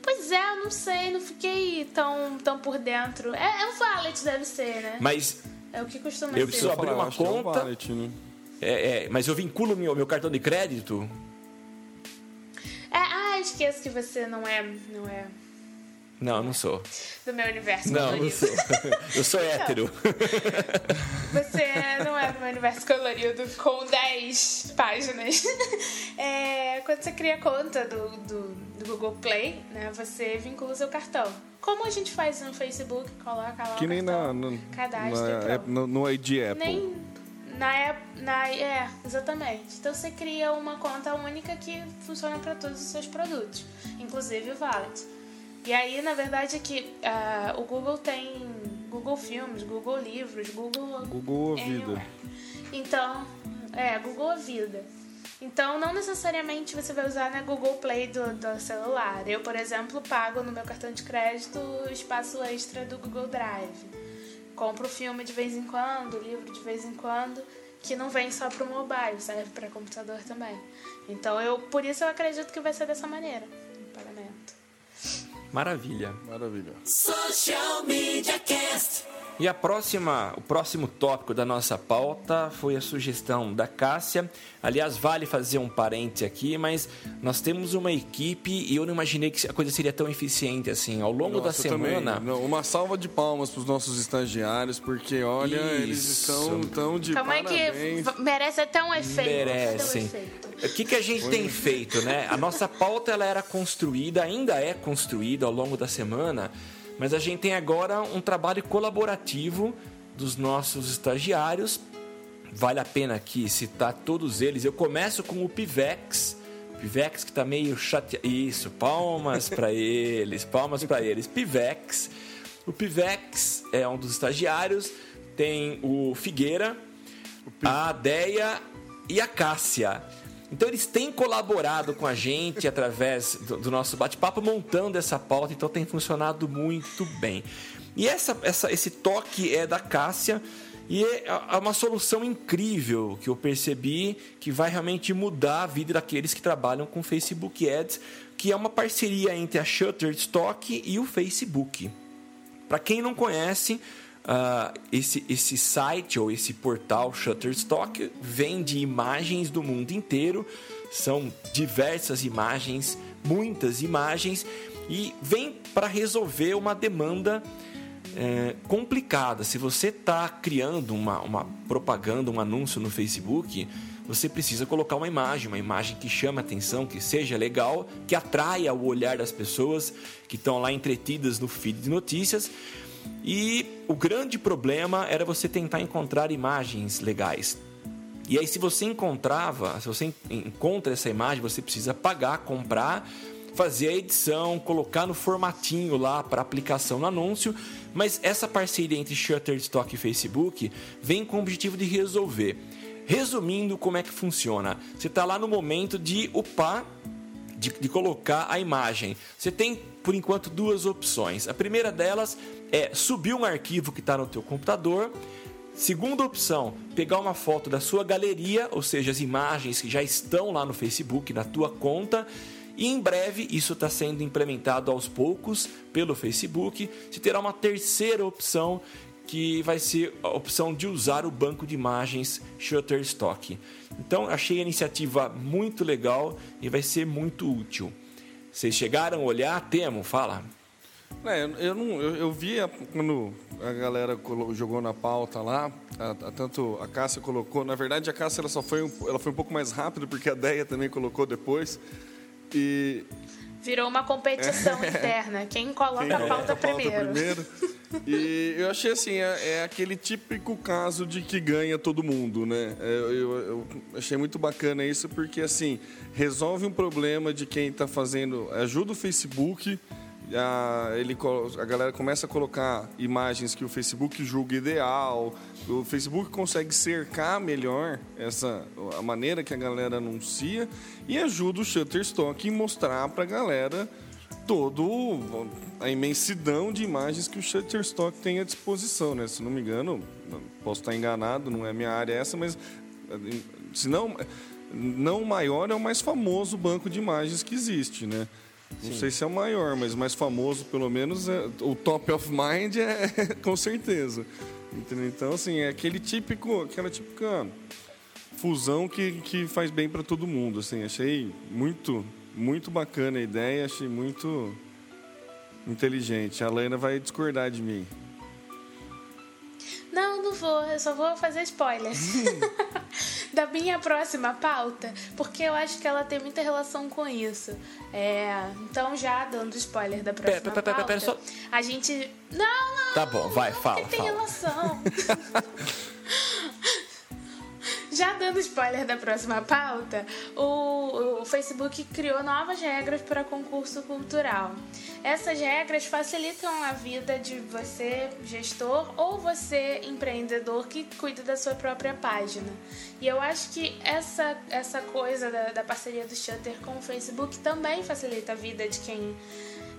Pois é, eu não sei, não fiquei tão, tão por dentro. É, é um valet, deve ser, né? Mas, É o que costuma Eu ser. preciso abrir uma que é um conta. valet, né? é, é, mas eu vinculo meu, meu cartão de crédito? É, ah, esqueço que você não é, não é Não, eu não sou. do meu universo Não, não colorido. sou. Eu sou hétero. Você não é do meu universo colorido com 10 páginas. É, quando você cria conta do, do, do Google Play, né, você vincula o seu cartão. Como a gente faz no Facebook, coloca lá Que o nem na, cartão, na, cadastra e na, no, no ID Apple. Nem na, na é, exatamente. Então você cria uma conta única que funciona para todos os seus produtos, inclusive o Valet. E aí, na verdade, é que ah, o Google tem Google Filmes, Google Livros, Google Google a vida. Então, é, Google a vida. Então, não necessariamente você vai usar na Google Play do, do celular. Eu, por exemplo, pago no meu cartão de crédito o espaço extra do Google Drive. Compro filme de vez em quando, livro de vez em quando, que não vem só pro mobile, serve para computador também. Então, eu, por isso eu acredito que vai ser dessa maneira o. Maravilha. Maravilha. Social Media Cast. E a próxima, o próximo tópico da nossa pauta foi a sugestão da Cássia. Aliás, vale fazer um parente aqui, mas nós temos uma equipe e eu não imaginei que a coisa seria tão eficiente assim. Ao longo da Nossa, também. semana, Não, uma salva de palmas para os nossos estagiários, porque olha, eles Isso. estão tão de aí parabéns. que v- merece até um efeito. merecem. O que, que a gente tem feito, né? A nossa pauta ela era construída, ainda é construída ao longo da semana, mas a gente tem agora um trabalho colaborativo dos nossos estagiários. Vale a pena aqui citar todos eles. Eu começo com o Pivex. Pivex que tá meio chateado. Isso, palmas para eles, palmas para eles. Pivex. O Pivex é um dos estagiários. Tem o Figueira, a Deia e a Cássia. Então eles têm colaborado com a gente através do, do nosso bate-papo, montando essa pauta, então tem funcionado muito bem. E essa, essa, esse toque é da Cássia e é é uma solução incrível que eu percebi que vai realmente mudar a vida daqueles que trabalham com Facebook Ads, que é uma parceria entre a Shutterstock e o Facebook. Para quem não conhece, ah, esse, esse site ou esse portal Shutterstock vende imagens do mundo inteiro. São diversas imagens, muitas imagens, e vem para resolver uma demanda é, complicada. Se você está criando uma, uma propaganda, um anúncio no Facebook, você precisa colocar uma imagem, uma imagem que chame atenção, que seja legal, que atraia o olhar das pessoas que estão lá entretidas no feed de notícias. E o grande problema era você tentar encontrar imagens legais. E aí, se você encontrava, se você en- encontra essa imagem, você precisa pagar, comprar, fazer a edição, colocar no formatinho lá para aplicação no anúncio. Mas essa parceria entre Shutterstock e Facebook vem com o objetivo de resolver. Resumindo, como é que funciona? Você está lá no momento de upar de, de colocar a imagem. Você tem, por enquanto, duas opções. A primeira delas é subir um arquivo que está no teu computador. Segunda opção, pegar uma foto da sua galeria, ou seja, as imagens que já estão lá no Facebook, na tua conta, E em breve isso está sendo implementado aos poucos pelo Facebook. Se terá uma terceira opção que vai ser a opção de usar o banco de imagens Shutterstock. Então achei a iniciativa muito legal e vai ser muito útil. Vocês chegaram a olhar? Temo, fala. É, eu, não, eu, eu quando a galera jogou na pauta lá, a- a- tanto a Cássia colocou, na verdade a Cássia ela só foi um, ela foi um pouco mais rápido porque a Deia também colocou depois. E Virou uma competição interna. Quem coloca quem a pauta a pauta primeiro. primeiro. E eu achei assim, é, é aquele típico caso de que ganha todo mundo, né? É, Eu, eu- eu achei muito bacana isso porque assim resolve um problema de quem está fazendo, ajuda o Facebook. A, ele, a galera começa a colocar imagens que o Facebook julga ideal. O Facebook consegue cercar melhor essa a maneira que a galera anuncia e ajuda o Shutterstock em mostrar para a galera todo a imensidão de imagens que o Shutterstock tem à disposição, né? Se não me engano, posso estar enganado, não é minha área essa, mas se não não o maior é o mais famoso banco de imagens que existe, né? Não sei se é o maior, mas o mais famoso, pelo menos, é, o top of mind é com certeza. Entendeu? Então, assim, é aquele típico, aquela típica fusão que, que faz bem para todo mundo. Assim, achei muito, muito bacana a ideia, achei muito inteligente. A Lena vai discordar de mim. Não, não vou. Eu só vou fazer spoiler. da minha próxima pauta, porque eu acho que ela tem muita relação com isso. É, então, já dando spoiler da próxima Pera, pera, pauta, pera, só- a gente... Não, não! Tá bom, vai, fala, tem fala. relação. Já dando spoiler da próxima pauta, o, o Facebook criou novas regras para concurso cultural. Essas regras facilitam a vida de você, gestor, ou você, empreendedor, que cuida da sua própria página. E eu acho que essa, essa coisa da, da parceria do Shutter com o Facebook também facilita a vida de quem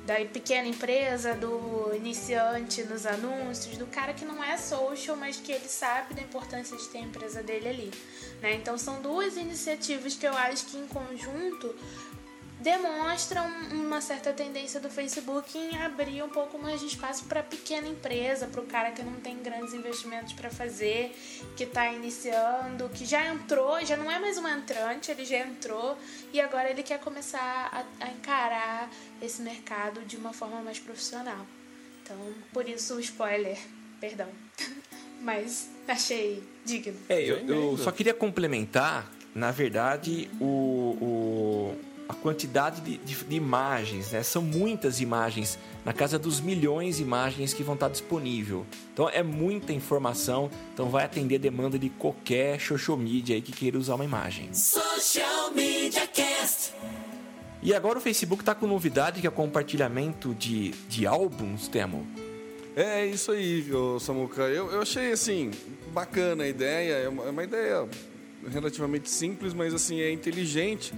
da pequena empresa, do iniciante nos anúncios, do cara que não é social, mas que ele sabe da importância de ter a empresa dele ali. Né? Então são duas iniciativas que eu acho que em conjunto demonstram uma certa tendência do Facebook em abrir um pouco mais de espaço para pequena empresa, para o cara que não tem grandes investimentos para fazer, que está iniciando, que já entrou, já não é mais um entrante, ele já entrou e agora ele quer começar a, a encarar esse mercado de uma forma mais profissional. Então, por isso o spoiler, perdão. Mas achei digno. É, eu, eu só queria complementar, na verdade, o, o- a quantidade de, de- de imagens, né? São muitas imagens, na casa dos milhões de imagens que vão estar disponível. Então é muita informação, então vai atender a demanda de qualquer social media aí que queira usar uma imagem. Social Media Cast. E agora o Facebook está com novidade que é o compartilhamento de, de álbuns, Temo. É isso aí, Samuca. Eu, eu achei assim bacana a ideia. É uma, é uma ideia relativamente simples, mas assim é inteligente.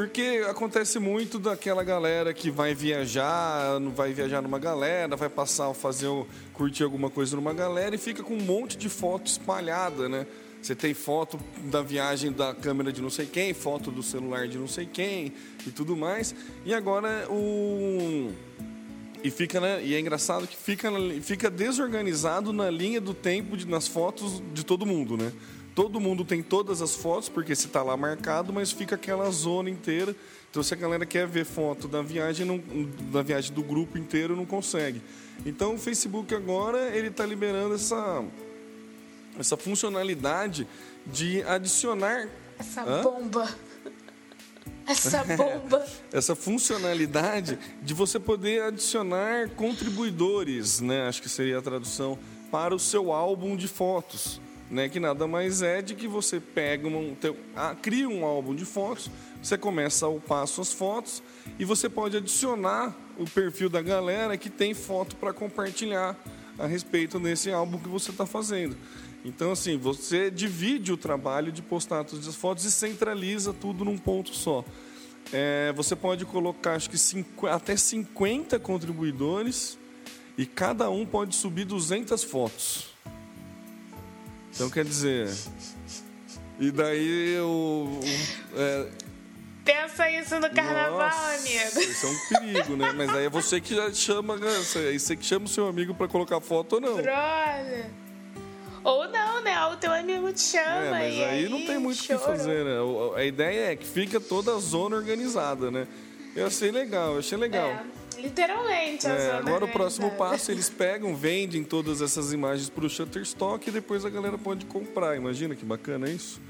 Porque acontece muito daquela galera que vai viajar, não vai viajar numa galera, vai passar, fazer, curtir alguma coisa numa galera e fica com um monte de foto espalhada, né? Você tem foto da viagem da câmera de não sei quem, foto do celular de não sei quem e tudo mais. E agora o e fica, né? E é engraçado que fica, fica desorganizado na linha do tempo de- nas fotos de todo mundo, né? Todo mundo tem todas as fotos, porque se tá lá marcado, mas fica aquela zona inteira. Então se a galera quer ver foto da viagem, não, da viagem do grupo inteiro, não consegue. Então o Facebook agora ele está liberando essa, essa funcionalidade de adicionar Essa Hã? bomba. Essa bomba. essa funcionalidade de você poder adicionar contribuidores, né? Acho que seria a tradução para o seu álbum de fotos, né? Que nada mais é de que você pega um, teu- ah, cria um álbum de fotos, você começa a upar suas fotos e você pode adicionar o perfil da galera que tem foto para compartilhar a respeito desse álbum que você está fazendo. Então, assim, você divide o trabalho de postar todas as fotos e centraliza tudo num ponto só. É, você pode colocar, acho que cinqu- até 50 contribuidores e cada um pode subir 200 fotos. Então, quer dizer... E daí o... o- é, Pensa isso no carnaval, Nossa, amigo. Isso é um perigo, né? Mas aí é você que já chama, né? é você que chama o seu amigo pra colocar foto ou não. Brother. Ou não, né? O teu amigo te chama É, mas e aí não tem muito o que fazer, né? A ideia é que fica toda a zona organizada, né? Eu achei legal, eu achei legal. É, literalmente. É, agora o próximo passo, eles pegam, vendem todas essas imagens pro Shutterstock e depois a galera pode comprar. Imagina que bacana isso.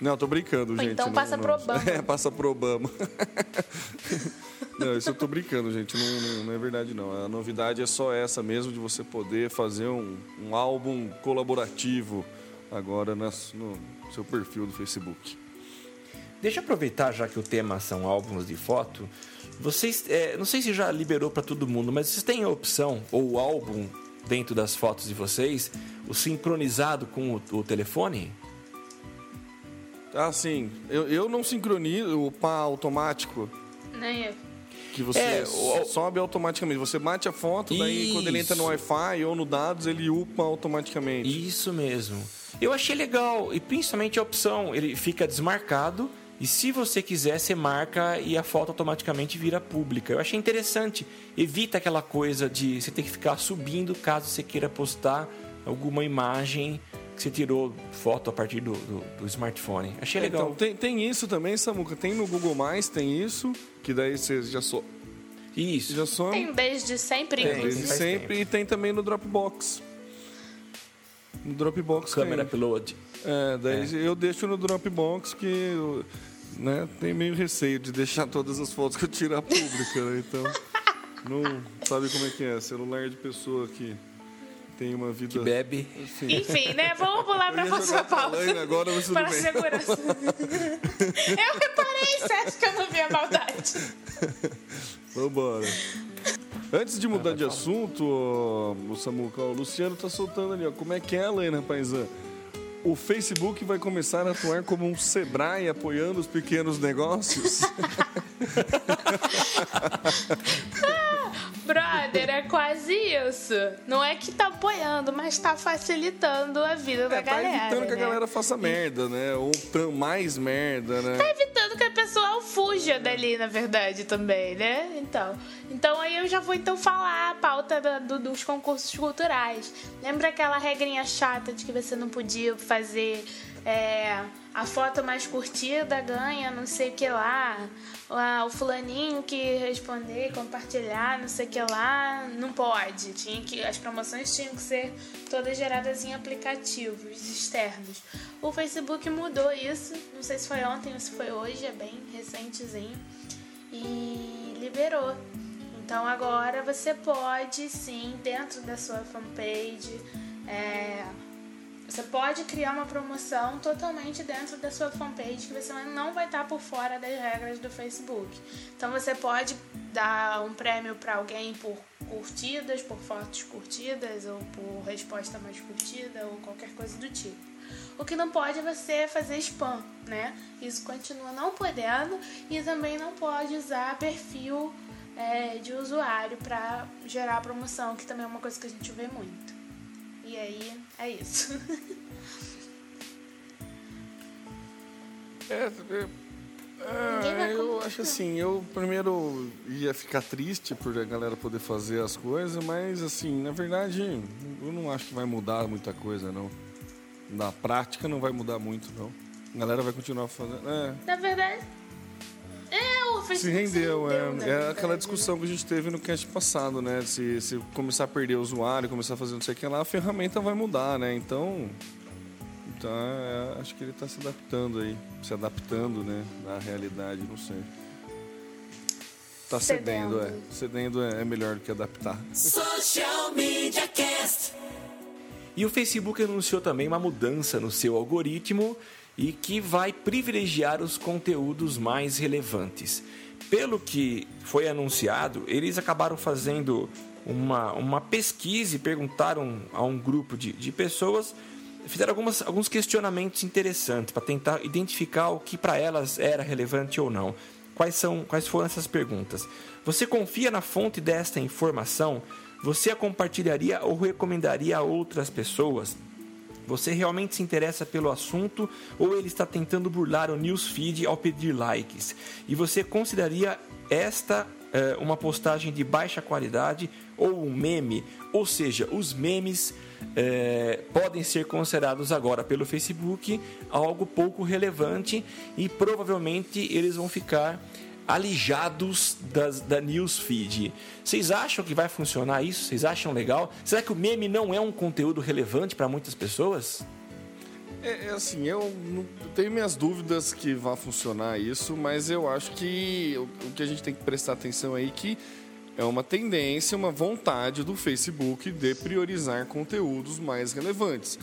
Não, tô brincando, Ou gente. então não- passa não- pro Obama. É, passa pro Obama. não, isso eu tô brincando, gente. Não, não- não é verdade, não. A novidade é só essa mesmo, de você poder fazer um, um álbum colaborativo agora nas- no seu perfil do Facebook. Deixa eu aproveitar, já que o tema são álbuns de foto. Vocês, é, não sei se já liberou para todo mundo, mas vocês têm a opção, ou o álbum dentro das fotos de vocês, o sincronizado com o, o telefone? Ah, sim. Eu, eu não sincronizo o pá automático. Nem eu. Que você É, o- sobe automaticamente. Você bate a foto, daí quando ele entra no Isso. Wi-Fi ou no dados, ele upa automaticamente. Isso mesmo. Eu achei legal, e principalmente a opção, ele fica desmarcado, e se você quiser, você marca e a foto automaticamente vira pública. Eu achei interessante. Evita aquela coisa de você ter que ficar subindo caso você queira postar alguma imagem que você tirou foto a partir do, do, do smartphone. Achei legal. Então, tem, tem isso também, Samuca. Tem no Google Mais, tem isso, que daí você já, so, Isso. já some. Tem desde sempre, Tem, inclusive. Desde sempre. E tem também no Dropbox. No Dropbox Câmera tem. upload. É, daí eu deixo no Dropbox que eu, né, tem meio receio de deixar todas as fotos que eu tirar pública, né? Então, não sabe como é que é. Celular de pessoa que tem uma vida... Que bebe. Enfim. Enfim, né? Vamos pular pra Eu ia próxima pauta. Laine agora, mas tudo Para a bem. segurança. eu reparei, acha que eu não vi a maldade? Vambora. Antes de mudar de assunto, ó, o Samuca, ó, o Luciano tá soltando ali, ó. Como é que é, Helena Paisã? O Facebook vai começar a atuar como um Sebrae apoiando os pequenos negócios? Brother, é quase isso. Não é que tá apoiando, mas tá facilitando a vida da É, tá galera. evitando que a né? galera faça merda, né? Ou mais merda, né? Tá evitando que a pessoa fuja dali, na verdade, também, né? Então, então aí eu já vou então falar a pauta da- do- dos concursos culturais. Lembra aquela regrinha chata de que você não podia fazer é, a foto mais curtida ganha não sei o que lá, Ah, o fulaninho que responder, compartilhar, não sei o que lá, não pode. Tinha que as promoções tinham que ser todas geradas em aplicativos externos. O Facebook mudou isso, não sei se foi ontem ou se foi hoje, é bem recentezinho, e liberou. Então agora você pode sim, dentro da sua fanpage, é, você pode criar uma promoção totalmente dentro da sua fanpage que você não vai estar por fora das regras do Facebook. Então você pode dar um prêmio para alguém por curtidas, por fotos curtidas ou por resposta mais curtida ou qualquer coisa do tipo. O que não pode é você fazer spam, né? Isso continua não podendo e também não pode usar perfil é, de usuário para gerar promoção, que também é uma coisa que a gente vê muito. E aí, é isso. É, é, é, eu acho assim, eu primeiro ia ficar triste por a galera poder fazer as coisas, mas assim, na verdade, eu não acho que vai mudar muita coisa, não. Na prática não vai mudar muito, não. A galera vai continuar fazendo. É, Na verdade, é o se rendeu, na é. É verdade. aquela discussão que a gente teve no cast passado, né? Se, se começar a perder o usuário, começar a fazer não sei o que lá, a ferramenta vai mudar, né? Então. Então, é, acho que ele está se adaptando aí. Se adaptando, né? Na realidade, não sei. Tá cedendo, Cedendo. é. Cedendo é, é melhor do que adaptar. Social Media Cast. E o Facebook anunciou também uma mudança no seu algoritmo e que vai privilegiar os conteúdos mais relevantes. Pelo que foi anunciado, eles acabaram fazendo uma, uma pesquisa e perguntaram a um grupo de, de pessoas, fizeram algumas, alguns questionamentos interessantes para tentar identificar o que para elas era relevante ou não. Quais, são, quais foram essas perguntas? Você confia na fonte desta informação? Você a compartilharia ou recomendaria a outras pessoas? Você realmente se interessa pelo assunto ou ele está tentando burlar o newsfeed ao pedir likes? E você consideraria esta é, uma postagem de baixa qualidade ou um meme? Ou seja, os memes é, podem ser considerados agora pelo Facebook algo pouco relevante e provavelmente eles vão ficar alijados da newsfeed. Vocês acham que vai funcionar isso? Vocês acham legal? Será que o meme não é um conteúdo relevante para muitas pessoas? É, é, assim, eu tenho minhas dúvidas que vai funcionar isso, mas eu acho que o, o que a gente tem que prestar atenção aí é que é uma tendência, uma vontade do Facebook de priorizar conteúdos mais relevantes.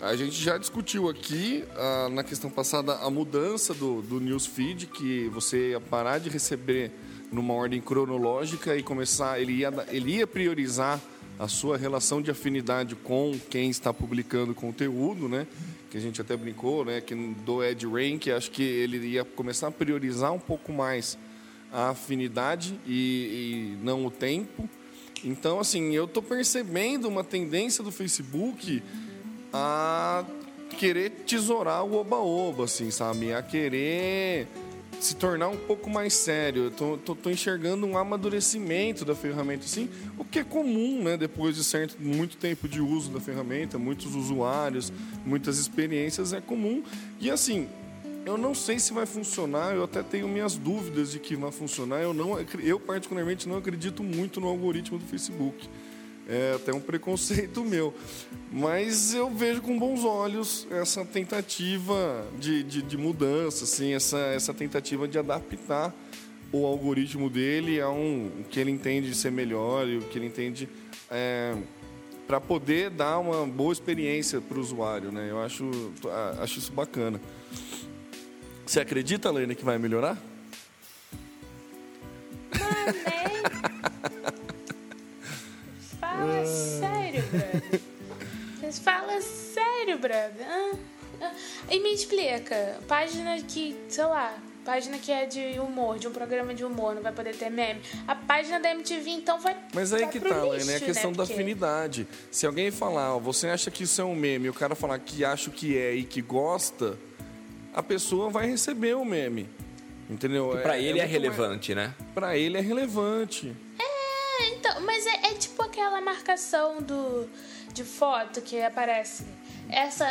A gente já discutiu aqui, ah, na questão passada, a mudança do, do newsfeed, que você ia parar de receber numa ordem cronológica e começar, ele ia, ele ia priorizar a sua relação de afinidade com quem está publicando conteúdo, né? Que a gente até brincou, né? Que do Ed Rank, acho que ele ia começar a priorizar um pouco mais a afinidade e, e não o tempo. Então, assim, eu estou percebendo uma tendência do Facebook a querer tesourar o oba-oba, assim, sabe? A querer se tornar um pouco mais sério. Eu tô, tô, tô, enxergando um amadurecimento da ferramenta, assim, o que é comum, né? Depois de certo, muito tempo de uso da ferramenta, muitos usuários, muitas experiências, é comum. E assim, eu não sei se vai funcionar, eu até tenho minhas dúvidas de que vai funcionar. Eu, não, eu particularmente, não acredito muito no algoritmo do Facebook. É até um preconceito meu. Mas eu vejo com bons olhos essa tentativa de, de, de mudança, assim, essa, essa tentativa de adaptar o algoritmo dele a um o que ele entende ser melhor e o que ele entende é, para poder dar uma boa experiência para o usuário, né? Eu acho, acho isso bacana. Você acredita, Lena, que vai melhorar? Fala sério, brother. Fala sério, brother. Ah, ah. E me explica, página que, sei lá, página que é de humor, de um programa de humor, não vai poder ter meme. A página da MTV, então, vai. Mas aí que tá, lixo, né? A questão né? da afinidade. Se alguém falar, ó, você acha que isso é um meme, e o cara falar que acha que é e que gosta, a pessoa vai receber o meme. Entendeu? Para é, ele é, é relevante, mais... né? Para ele é relevante. É, então, mas é, é tipo aquela marcação do de foto que aparece. Essa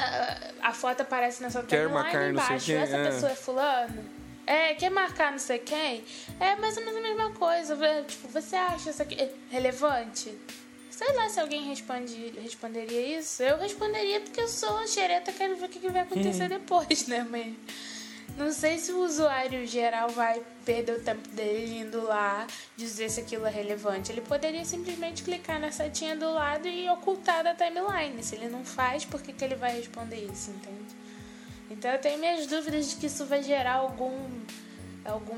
a foto aparece na sua quer timeline embaixo. Essa é. pessoa é fulano. É, quer marcar não sei quem? É mais ou menos a mesma coisa. Tipo, você acha isso aqui relevante? Sei lá se alguém responde, responderia isso. Eu responderia porque eu sou xereta, quero ver o que vai acontecer hum. depois, né? Mas não sei se o usuário geral vai perder o tempo dele indo lá dizer se aquilo é relevante. Ele poderia simplesmente clicar na setinha do lado e ocultar da timeline. Se ele não faz, por que, que ele vai responder isso, entende? Então eu tenho minhas dúvidas de que isso vai gerar algum. algum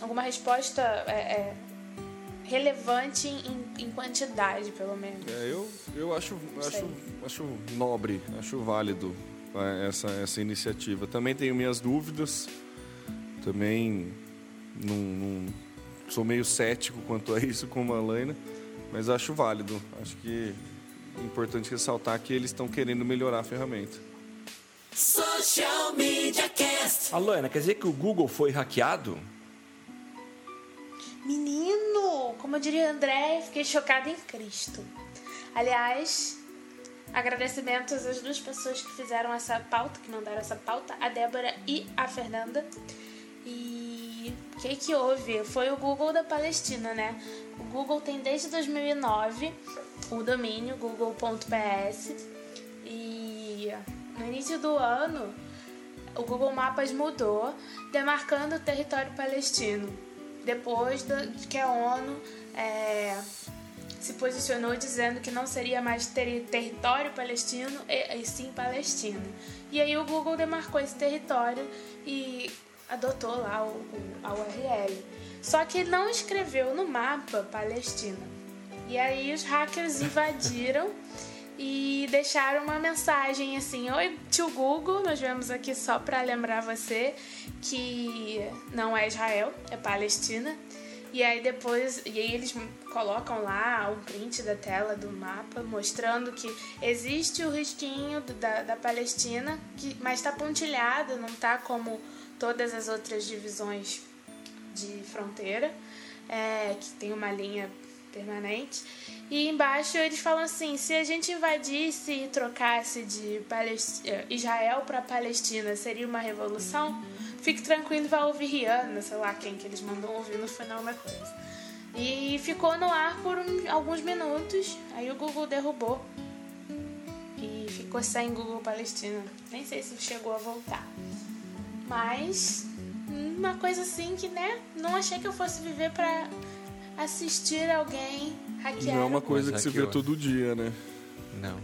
alguma resposta é, é, relevante em, em, quantidade, pelo menos. É, eu, eu acho, acho, acho nobre, acho válido essa, essa iniciativa. Também tenho minhas dúvidas, também não, não, sou meio cético quanto a isso como a Laina, mas acho válido. Acho que é importante ressaltar que eles estão querendo melhorar a ferramenta. Social Media Cast. Alana, quer dizer que o Google foi hackeado? Menino, como eu diria André, fiquei chocada em Cristo. Aliás, Agradecimentos às duas pessoas que fizeram essa pauta, que mandaram essa pauta, a Débora e a Fernanda. E o que, que houve? Foi o Google da Palestina, né? O Google tem desde 2009 o domínio google.ps e no início do ano o Google Mapas mudou, demarcando o território palestino. Depois de que a ONU é, se posicionou dizendo que não seria mais ter território palestino e, e sim Palestina. E aí o Google demarcou esse território e adotou lá o, o, a URL. Só que não escreveu no mapa Palestina. E aí os hackers invadiram e deixaram uma mensagem assim: Oi, tio Google, nós vemos aqui só para lembrar você que não é Israel, é Palestina. E aí depois, e aí eles colocam lá um print da tela do mapa mostrando que existe o risquinho da, da Palestina, que, mas está pontilhado, não tá como todas as outras divisões de fronteira, é, que tem uma linha permanente. E embaixo eles falam assim: se a gente invadisse e trocasse de Palest- eh, Israel para Palestina, seria uma revolução? Fique tranquilo e vai ouvir Rihanna, sei lá quem que eles mandam ouvir no final da coisa. E ficou no ar por um- alguns minutos, aí o Google derrubou. E ficou sem Google Palestina. Nem sei se chegou a voltar. Mas uma coisa assim que, né, não achei que eu fosse viver pra assistir alguém hackear. Não é uma coisa que se vê todo dia, né? Não.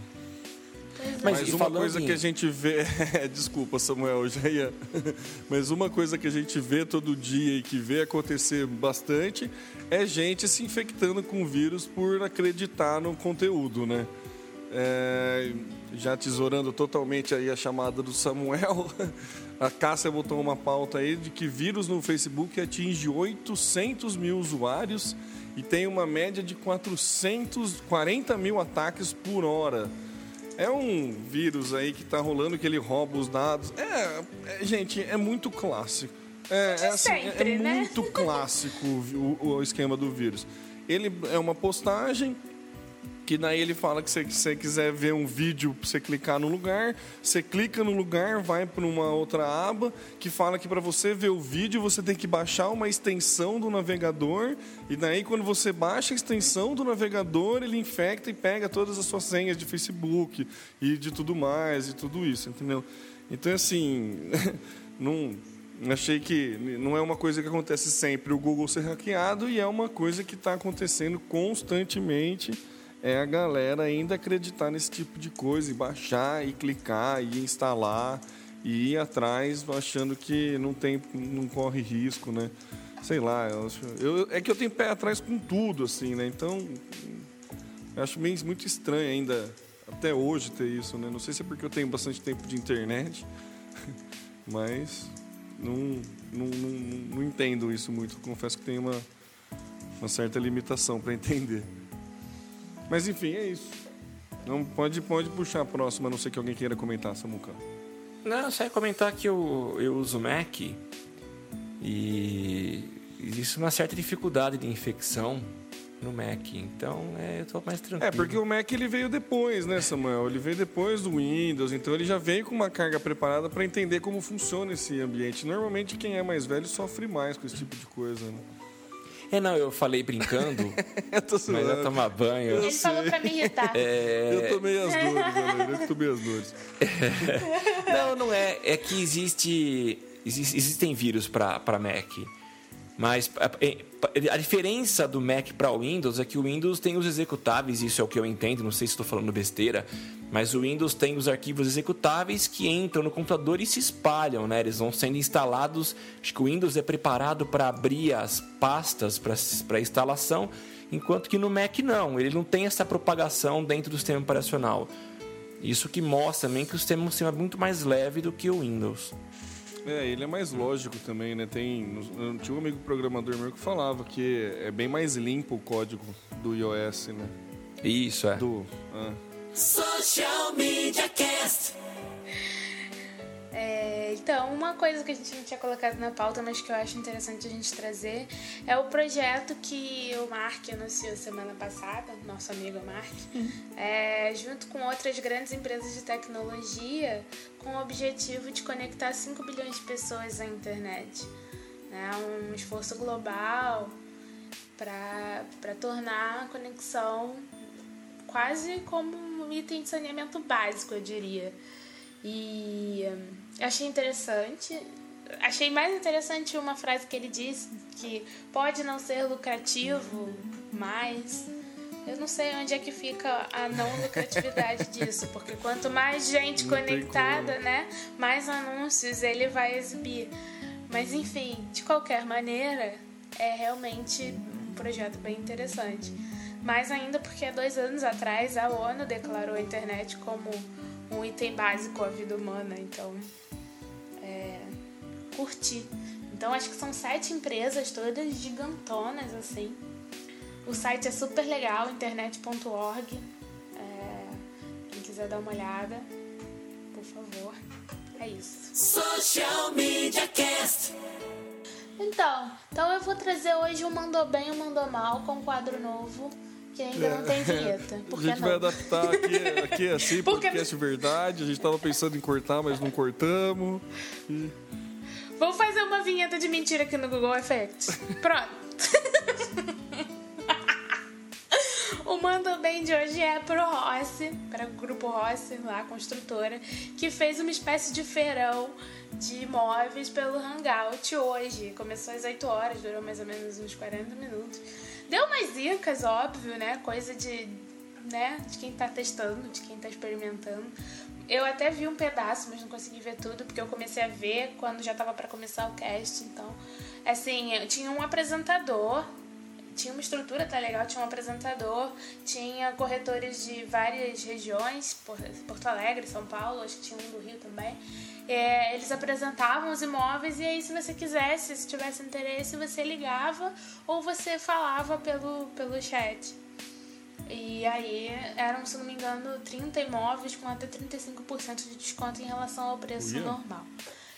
É. Mas Mas uma coisa em- que a gente vê. Desculpa, Samuel, já ia. Mas uma coisa que a gente vê todo dia e que vê acontecer bastante é gente se infectando com vírus por acreditar no conteúdo, né? É, já tesourando totalmente aí a chamada do Samuel, a Cássia botou uma pauta aí de que vírus no Facebook atinge 800 mil usuários e tem uma média de 440 mil ataques por hora. É um vírus aí que tá rolando que ele rouba os dados. É, é, gente, é muito clássico. É, é, assim, é- sempre, é né? muito clássico o- o esquema do vírus. Ele é uma postagem que daí ele fala que se você quiser ver um vídeo, você clicar no lugar, você clica no lugar, vai para uma outra aba que fala que para você ver o vídeo você tem que baixar uma extensão do navegador e daí quando você baixa a extensão do navegador ele infecta e pega todas as suas senhas de Facebook e de tudo mais e tudo isso, entendeu? Então assim, não achei que não é uma coisa que acontece sempre o Google ser hackeado e é uma coisa que está acontecendo constantemente é a galera ainda acreditar nesse tipo de coisa e baixar e clicar e instalar e ir atrás achando que não tem não corre risco, né? Sei lá, eu, eu- é que eu tenho pé atrás com tudo assim, né? Então acho meio, muito estranho ainda até hoje ter isso, né? Não sei se é porque eu tenho bastante tempo de internet, mas não, não, não, não entendo isso muito. Confesso que tenho uma, uma certa limitação para entender. Mas enfim, é isso. Não, pode, pode puxar a próxima, a não ser que alguém queira comentar, Samuca. Não, só ia comentar que eu, eu uso Mac e existe uma certa dificuldade de infecção no Mac. Então, é, eu tô mais tranquilo. É, porque o Mac ele veio depois, né, Samuel? Ele veio depois do Windows, então ele já veio com uma carga preparada para entender como funciona esse ambiente. Normalmente quem é mais velho sofre mais com esse tipo de coisa, né? É, não, eu falei brincando, Eu tô mas eu tomar banho. Ele falou pra me irritar. É. Eu tomei as dores, galera. Eu tomei as dores. Não, não é. É que existe, exis- existem vírus para Mac. Mas a, diferença do Mac para o Windows é que o Windows tem os executáveis, isso é o que eu entendo, não sei se estou falando besteira, mas o Windows tem os arquivos executáveis que entram no computador e se espalham, né? Eles vão sendo instalados. Acho que o Windows é preparado para abrir as pastas para instalação, enquanto que no Mac não, ele não tem essa propagação dentro do sistema operacional. Isso que mostra também que o sistema é muito mais leve do que o Windows. É, ele é mais lógico também, né? Tem, eu tinha um amigo programador meu que falava que é bem mais limpo o código do iOS, né? Isso, é. Do, ah. Social Media Cast. É, então, uma coisa que a gente não tinha colocado na pauta, mas que eu acho interessante a gente trazer, é o projeto que o Mark anunciou semana passada, nosso amigo Mark, é, junto com outras grandes empresas de tecnologia, com o objetivo de conectar 5 bilhões de pessoas à internet. Né? Um esforço global para tornar a conexão quase como um item de saneamento básico, eu diria. E hum, achei interessante. Achei mais interessante uma frase que ele disse que pode não ser lucrativo, mas eu não sei onde é que fica a não lucratividade disso, porque quanto mais gente Não conectada, como. né, mais anúncios ele vai exibir. Mas enfim, de qualquer maneira, é realmente um projeto bem interessante. Mais ainda porque há dois anos atrás a ONU declarou a internet como um item básico à vida humana, então é, curti Então acho que são sete empresas, todas gigantonas assim. O site é super legal, internet.org. É, quem quiser dar uma olhada, por favor. É isso. Social Media Cast. Então, então eu vou trazer hoje o Mandou Bem e o Mandou Mal com um quadro novo que ainda não tem vinheta. Por a gente vai não? adaptar aqui, aqui é assim, Por que podcast verdade. A gente tava pensando em cortar, mas não cortamos. Vou fazer uma vinheta de mentira aqui no Google Effects. Pronto. O Manda Bem de hoje é pro Rossi, para o Grupo Rossi, lá, construtora, que fez uma espécie de feirão de imóveis pelo Hangout hoje. Começou às 8 horas, durou mais ou menos uns 40 minutos. Deu umas dicas, óbvio, né? Coisa de, né? de quem tá testando, de quem tá experimentando. Eu até vi um pedaço, mas não consegui ver tudo, porque eu comecei a ver quando já tava para começar o cast. Então, assim, eu tinha um apresentador tinha uma estrutura tá legal, tinha um apresentador, tinha corretores de várias regiões, Por- Porto Alegre, São Paulo, acho que tinha um do Rio também. É, eles apresentavam os imóveis e aí se você quisesse, se tivesse interesse, você ligava ou você falava pelo, pelo chat. E aí eram, se não me engano, 30 imóveis com até 35% de desconto em relação ao preço normal.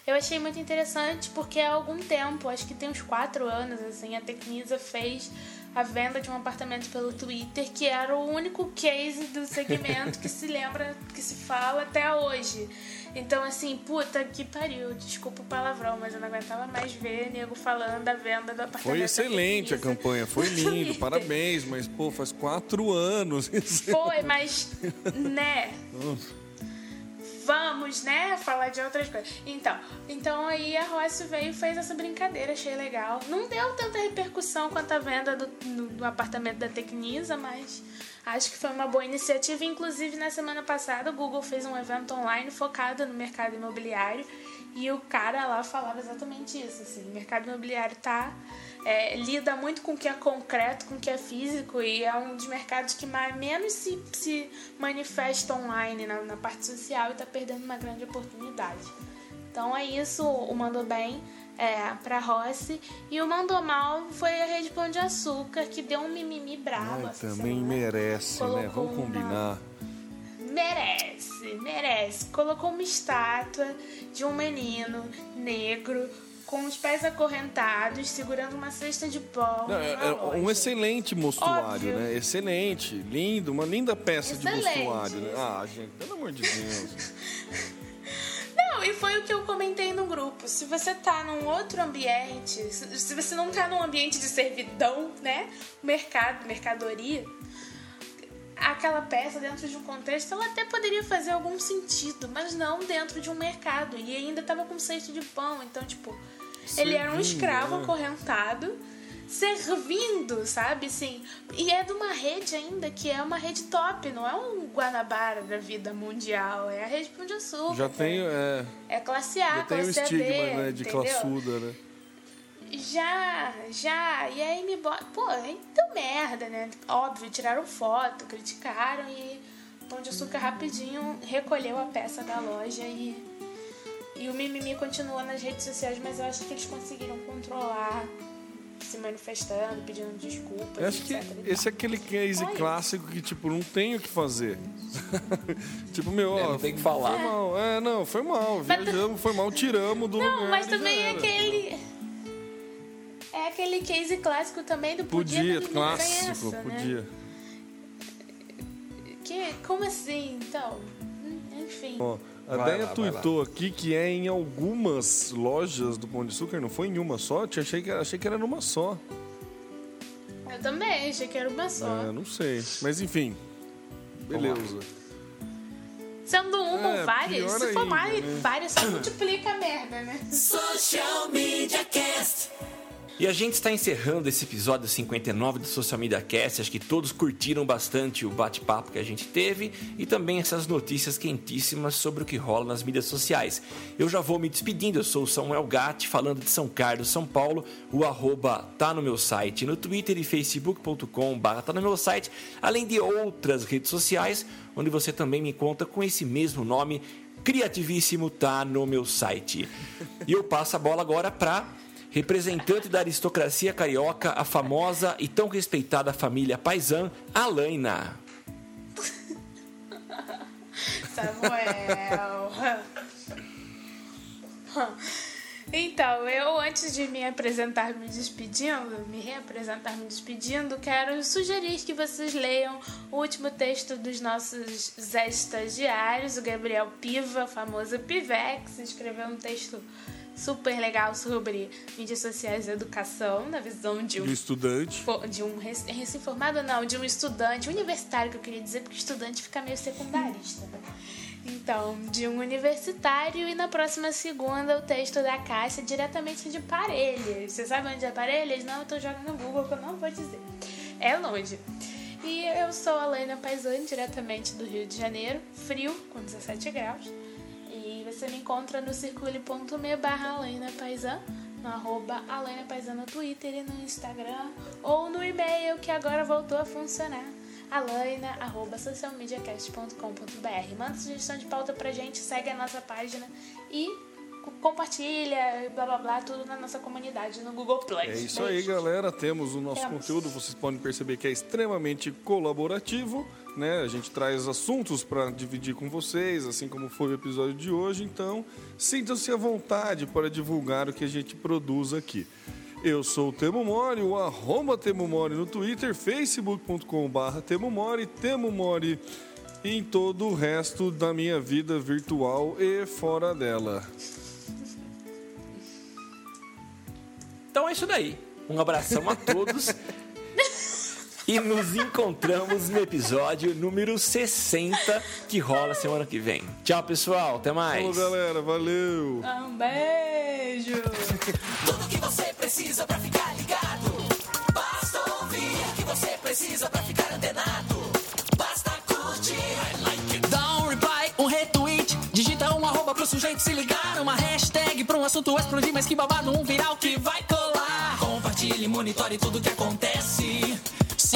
Eu achei muito interessante porque há algum tempo, acho que tem uns 4 anos, assim, a Tecnisa fez a venda de um apartamento pelo Twitter, que era o único case do segmento que se lembra, que se fala até hoje. Então, assim, puta que pariu, desculpa o palavrão, mas eu não aguentava mais ver nego falando da venda do apartamento. Foi excelente a campanha, foi lindo, parabéns, mas pô, faz quatro anos. Foi, mas, né? Vamos, né? Falar de outras coisas. Então, então aí a Rossi veio e fez essa brincadeira, achei legal. Não deu tanta repercussão quanto a venda do, no- do apartamento da Tecnisa, mas acho que foi uma boa iniciativa. Inclusive, na semana passada, o Google fez um evento online focado no mercado imobiliário. E o cara lá falava exatamente isso, assim, o mercado imobiliário tá é, lida muito com o que é concreto, com o que é físico e é um dos mercados que mais, menos se, se manifesta online na, na parte social e tá perdendo uma grande oportunidade. Então é isso, o Mandou Bem é, pra Rossi e o Mandou Mal foi a Rede Pão de Açúcar que deu um mimimi brabo. Ai, essa também semana. merece, né? Colocou Vamos uma- combinar. Merece, merece. Colocou uma estátua de um menino negro com os pés acorrentados, segurando uma cesta de pão. Não, é, é um excelente mostruário, Óbvio. né? Excelente, lindo, uma linda peça de Excelente. mostruário, né? Ah, gente, pelo amor de Deus. Não, e foi o que eu comentei no grupo. Se você tá num outro ambiente, se, você não tá num ambiente de servidão, né? Mercado, mercadoria, aquela peça dentro de um contexto, ela até poderia fazer algum sentido, mas não dentro de um mercado. E ainda tava com cesto de pão, então, tipo, ele era um Servindo, escravo né? acorrentado. Servindo, sabe? Assim, e é de uma rede ainda que é uma rede top, não é um Guanabara da vida mundial, é a rede Pão de Açúcar. Já tem, é, É classe A, já tem o classe estigma, né, de entendeu? classuda, né? Já, já. E aí me bota. Pô, deu merda, né? Óbvio, tiraram foto, criticaram e Pão de Açúcar rapidinho recolheu a peça da loja e. E o mimimi continua nas redes sociais, mas eu acho que eles conseguiram controlar, se manifestando, pedindo desculpas. Eu acho que etc esse é aquele case clássico que, tipo, não tem o que fazer. tipo, meu, ó. É, não tem que falar. Foi mal, é, não, foi mal. Mas- Viajamos, foi mal, tiramos do Não, lugar. mas e também é aquele. É aquele case clássico também do podia, Podia, mas clássico, conhece, né? podia. Que, como assim, então? Enfim. Ó, a Vai Deia tuitou aqui que é em algumas lojas do Pão de Açúcar, não foi em uma só? Eu achei que, achei que era numa só. Eu também, achei que era uma só. É, não sei. Mas enfim. Beleza. Sendo uma É, ou várias, se for ainda, mais, né? várias só multiplica a merda, né? Social Media Cast. E a gente está encerrando esse episódio 59 do Social Media Cast. Acho que todos curtiram bastante o bate-papo que a gente teve e também essas notícias quentíssimas sobre o que rola nas mídias sociais. Eu já vou me despedindo. Eu sou o Samuel Gatti, falando de São Carlos, São Paulo. O arroba tá no meu site, no Twitter e facebook.com barra tá no meu site, além de outras redes sociais, onde você também me conta com esse mesmo nome, criativíssimo, tá no meu site. E eu passo a bola agora para representante da aristocracia carioca, a famosa e tão respeitada família Paisan, Alaina. Samuel. Então, eu antes de me apresentar me despedindo, me reapresentar me despedindo, quero sugerir que vocês leiam o último texto dos nossos Zé Estagiários, o Gabriel Piva, famoso Pivex, escreveu um texto super legal sobre mídias sociais e educação, na visão de um, De estudante. de um rec- recém-formado, não, de um estudante universitário, que eu queria dizer, porque estudante fica meio secundarista, né? Então, de um universitário e na próxima segunda o texto da Cássia diretamente de Parelhas. Você sabe onde é Parelhas? Não, eu tô jogando no Google que eu não vou dizer. É longe. E eu sou a Laina Paisani, diretamente do Rio de Janeiro, frio, com 17 graus. Você me encontra no circule.me barra Paisan, no arroba Alaina Paisan no Twitter e no Instagram, ou no e-mail que agora voltou a funcionar, alaina, arroba socialmediacast.com.br. Manda sugestão de pauta pra gente, segue a nossa página e co- compartilha, blá blá blá, tudo na nossa comunidade no Google Play. É isso aí, galera. Temos o nosso Temos. conteúdo. Vocês podem perceber que é extremamente colaborativo, né? A gente traz assuntos para dividir com vocês, assim como foi o episódio de hoje. Então, sintam-se à vontade para divulgar o que a gente produz aqui. Eu sou o Temo Mori, o arroba Temo Mori no Twitter, facebook.com.br Temo Mori, Temo Mori em todo o resto da minha vida virtual e fora dela. Então é isso daí. Um abração a todos. E nos encontramos no episódio número 60 que rola semana que vem. Tchau, pessoal. Até mais. Falou, galera. Valeu! Um beijo! Tudo que você precisa pra ficar ligado. Basta ouvir que você precisa pra ficar antenado. Basta curtir. Dá um reply, um retweet. Digita um arroba pro sujeito se ligar. Uma hashtag pra um assunto explodir, mas que babado, um viral que vai colar. Compartilhe, monitore tudo que acontece.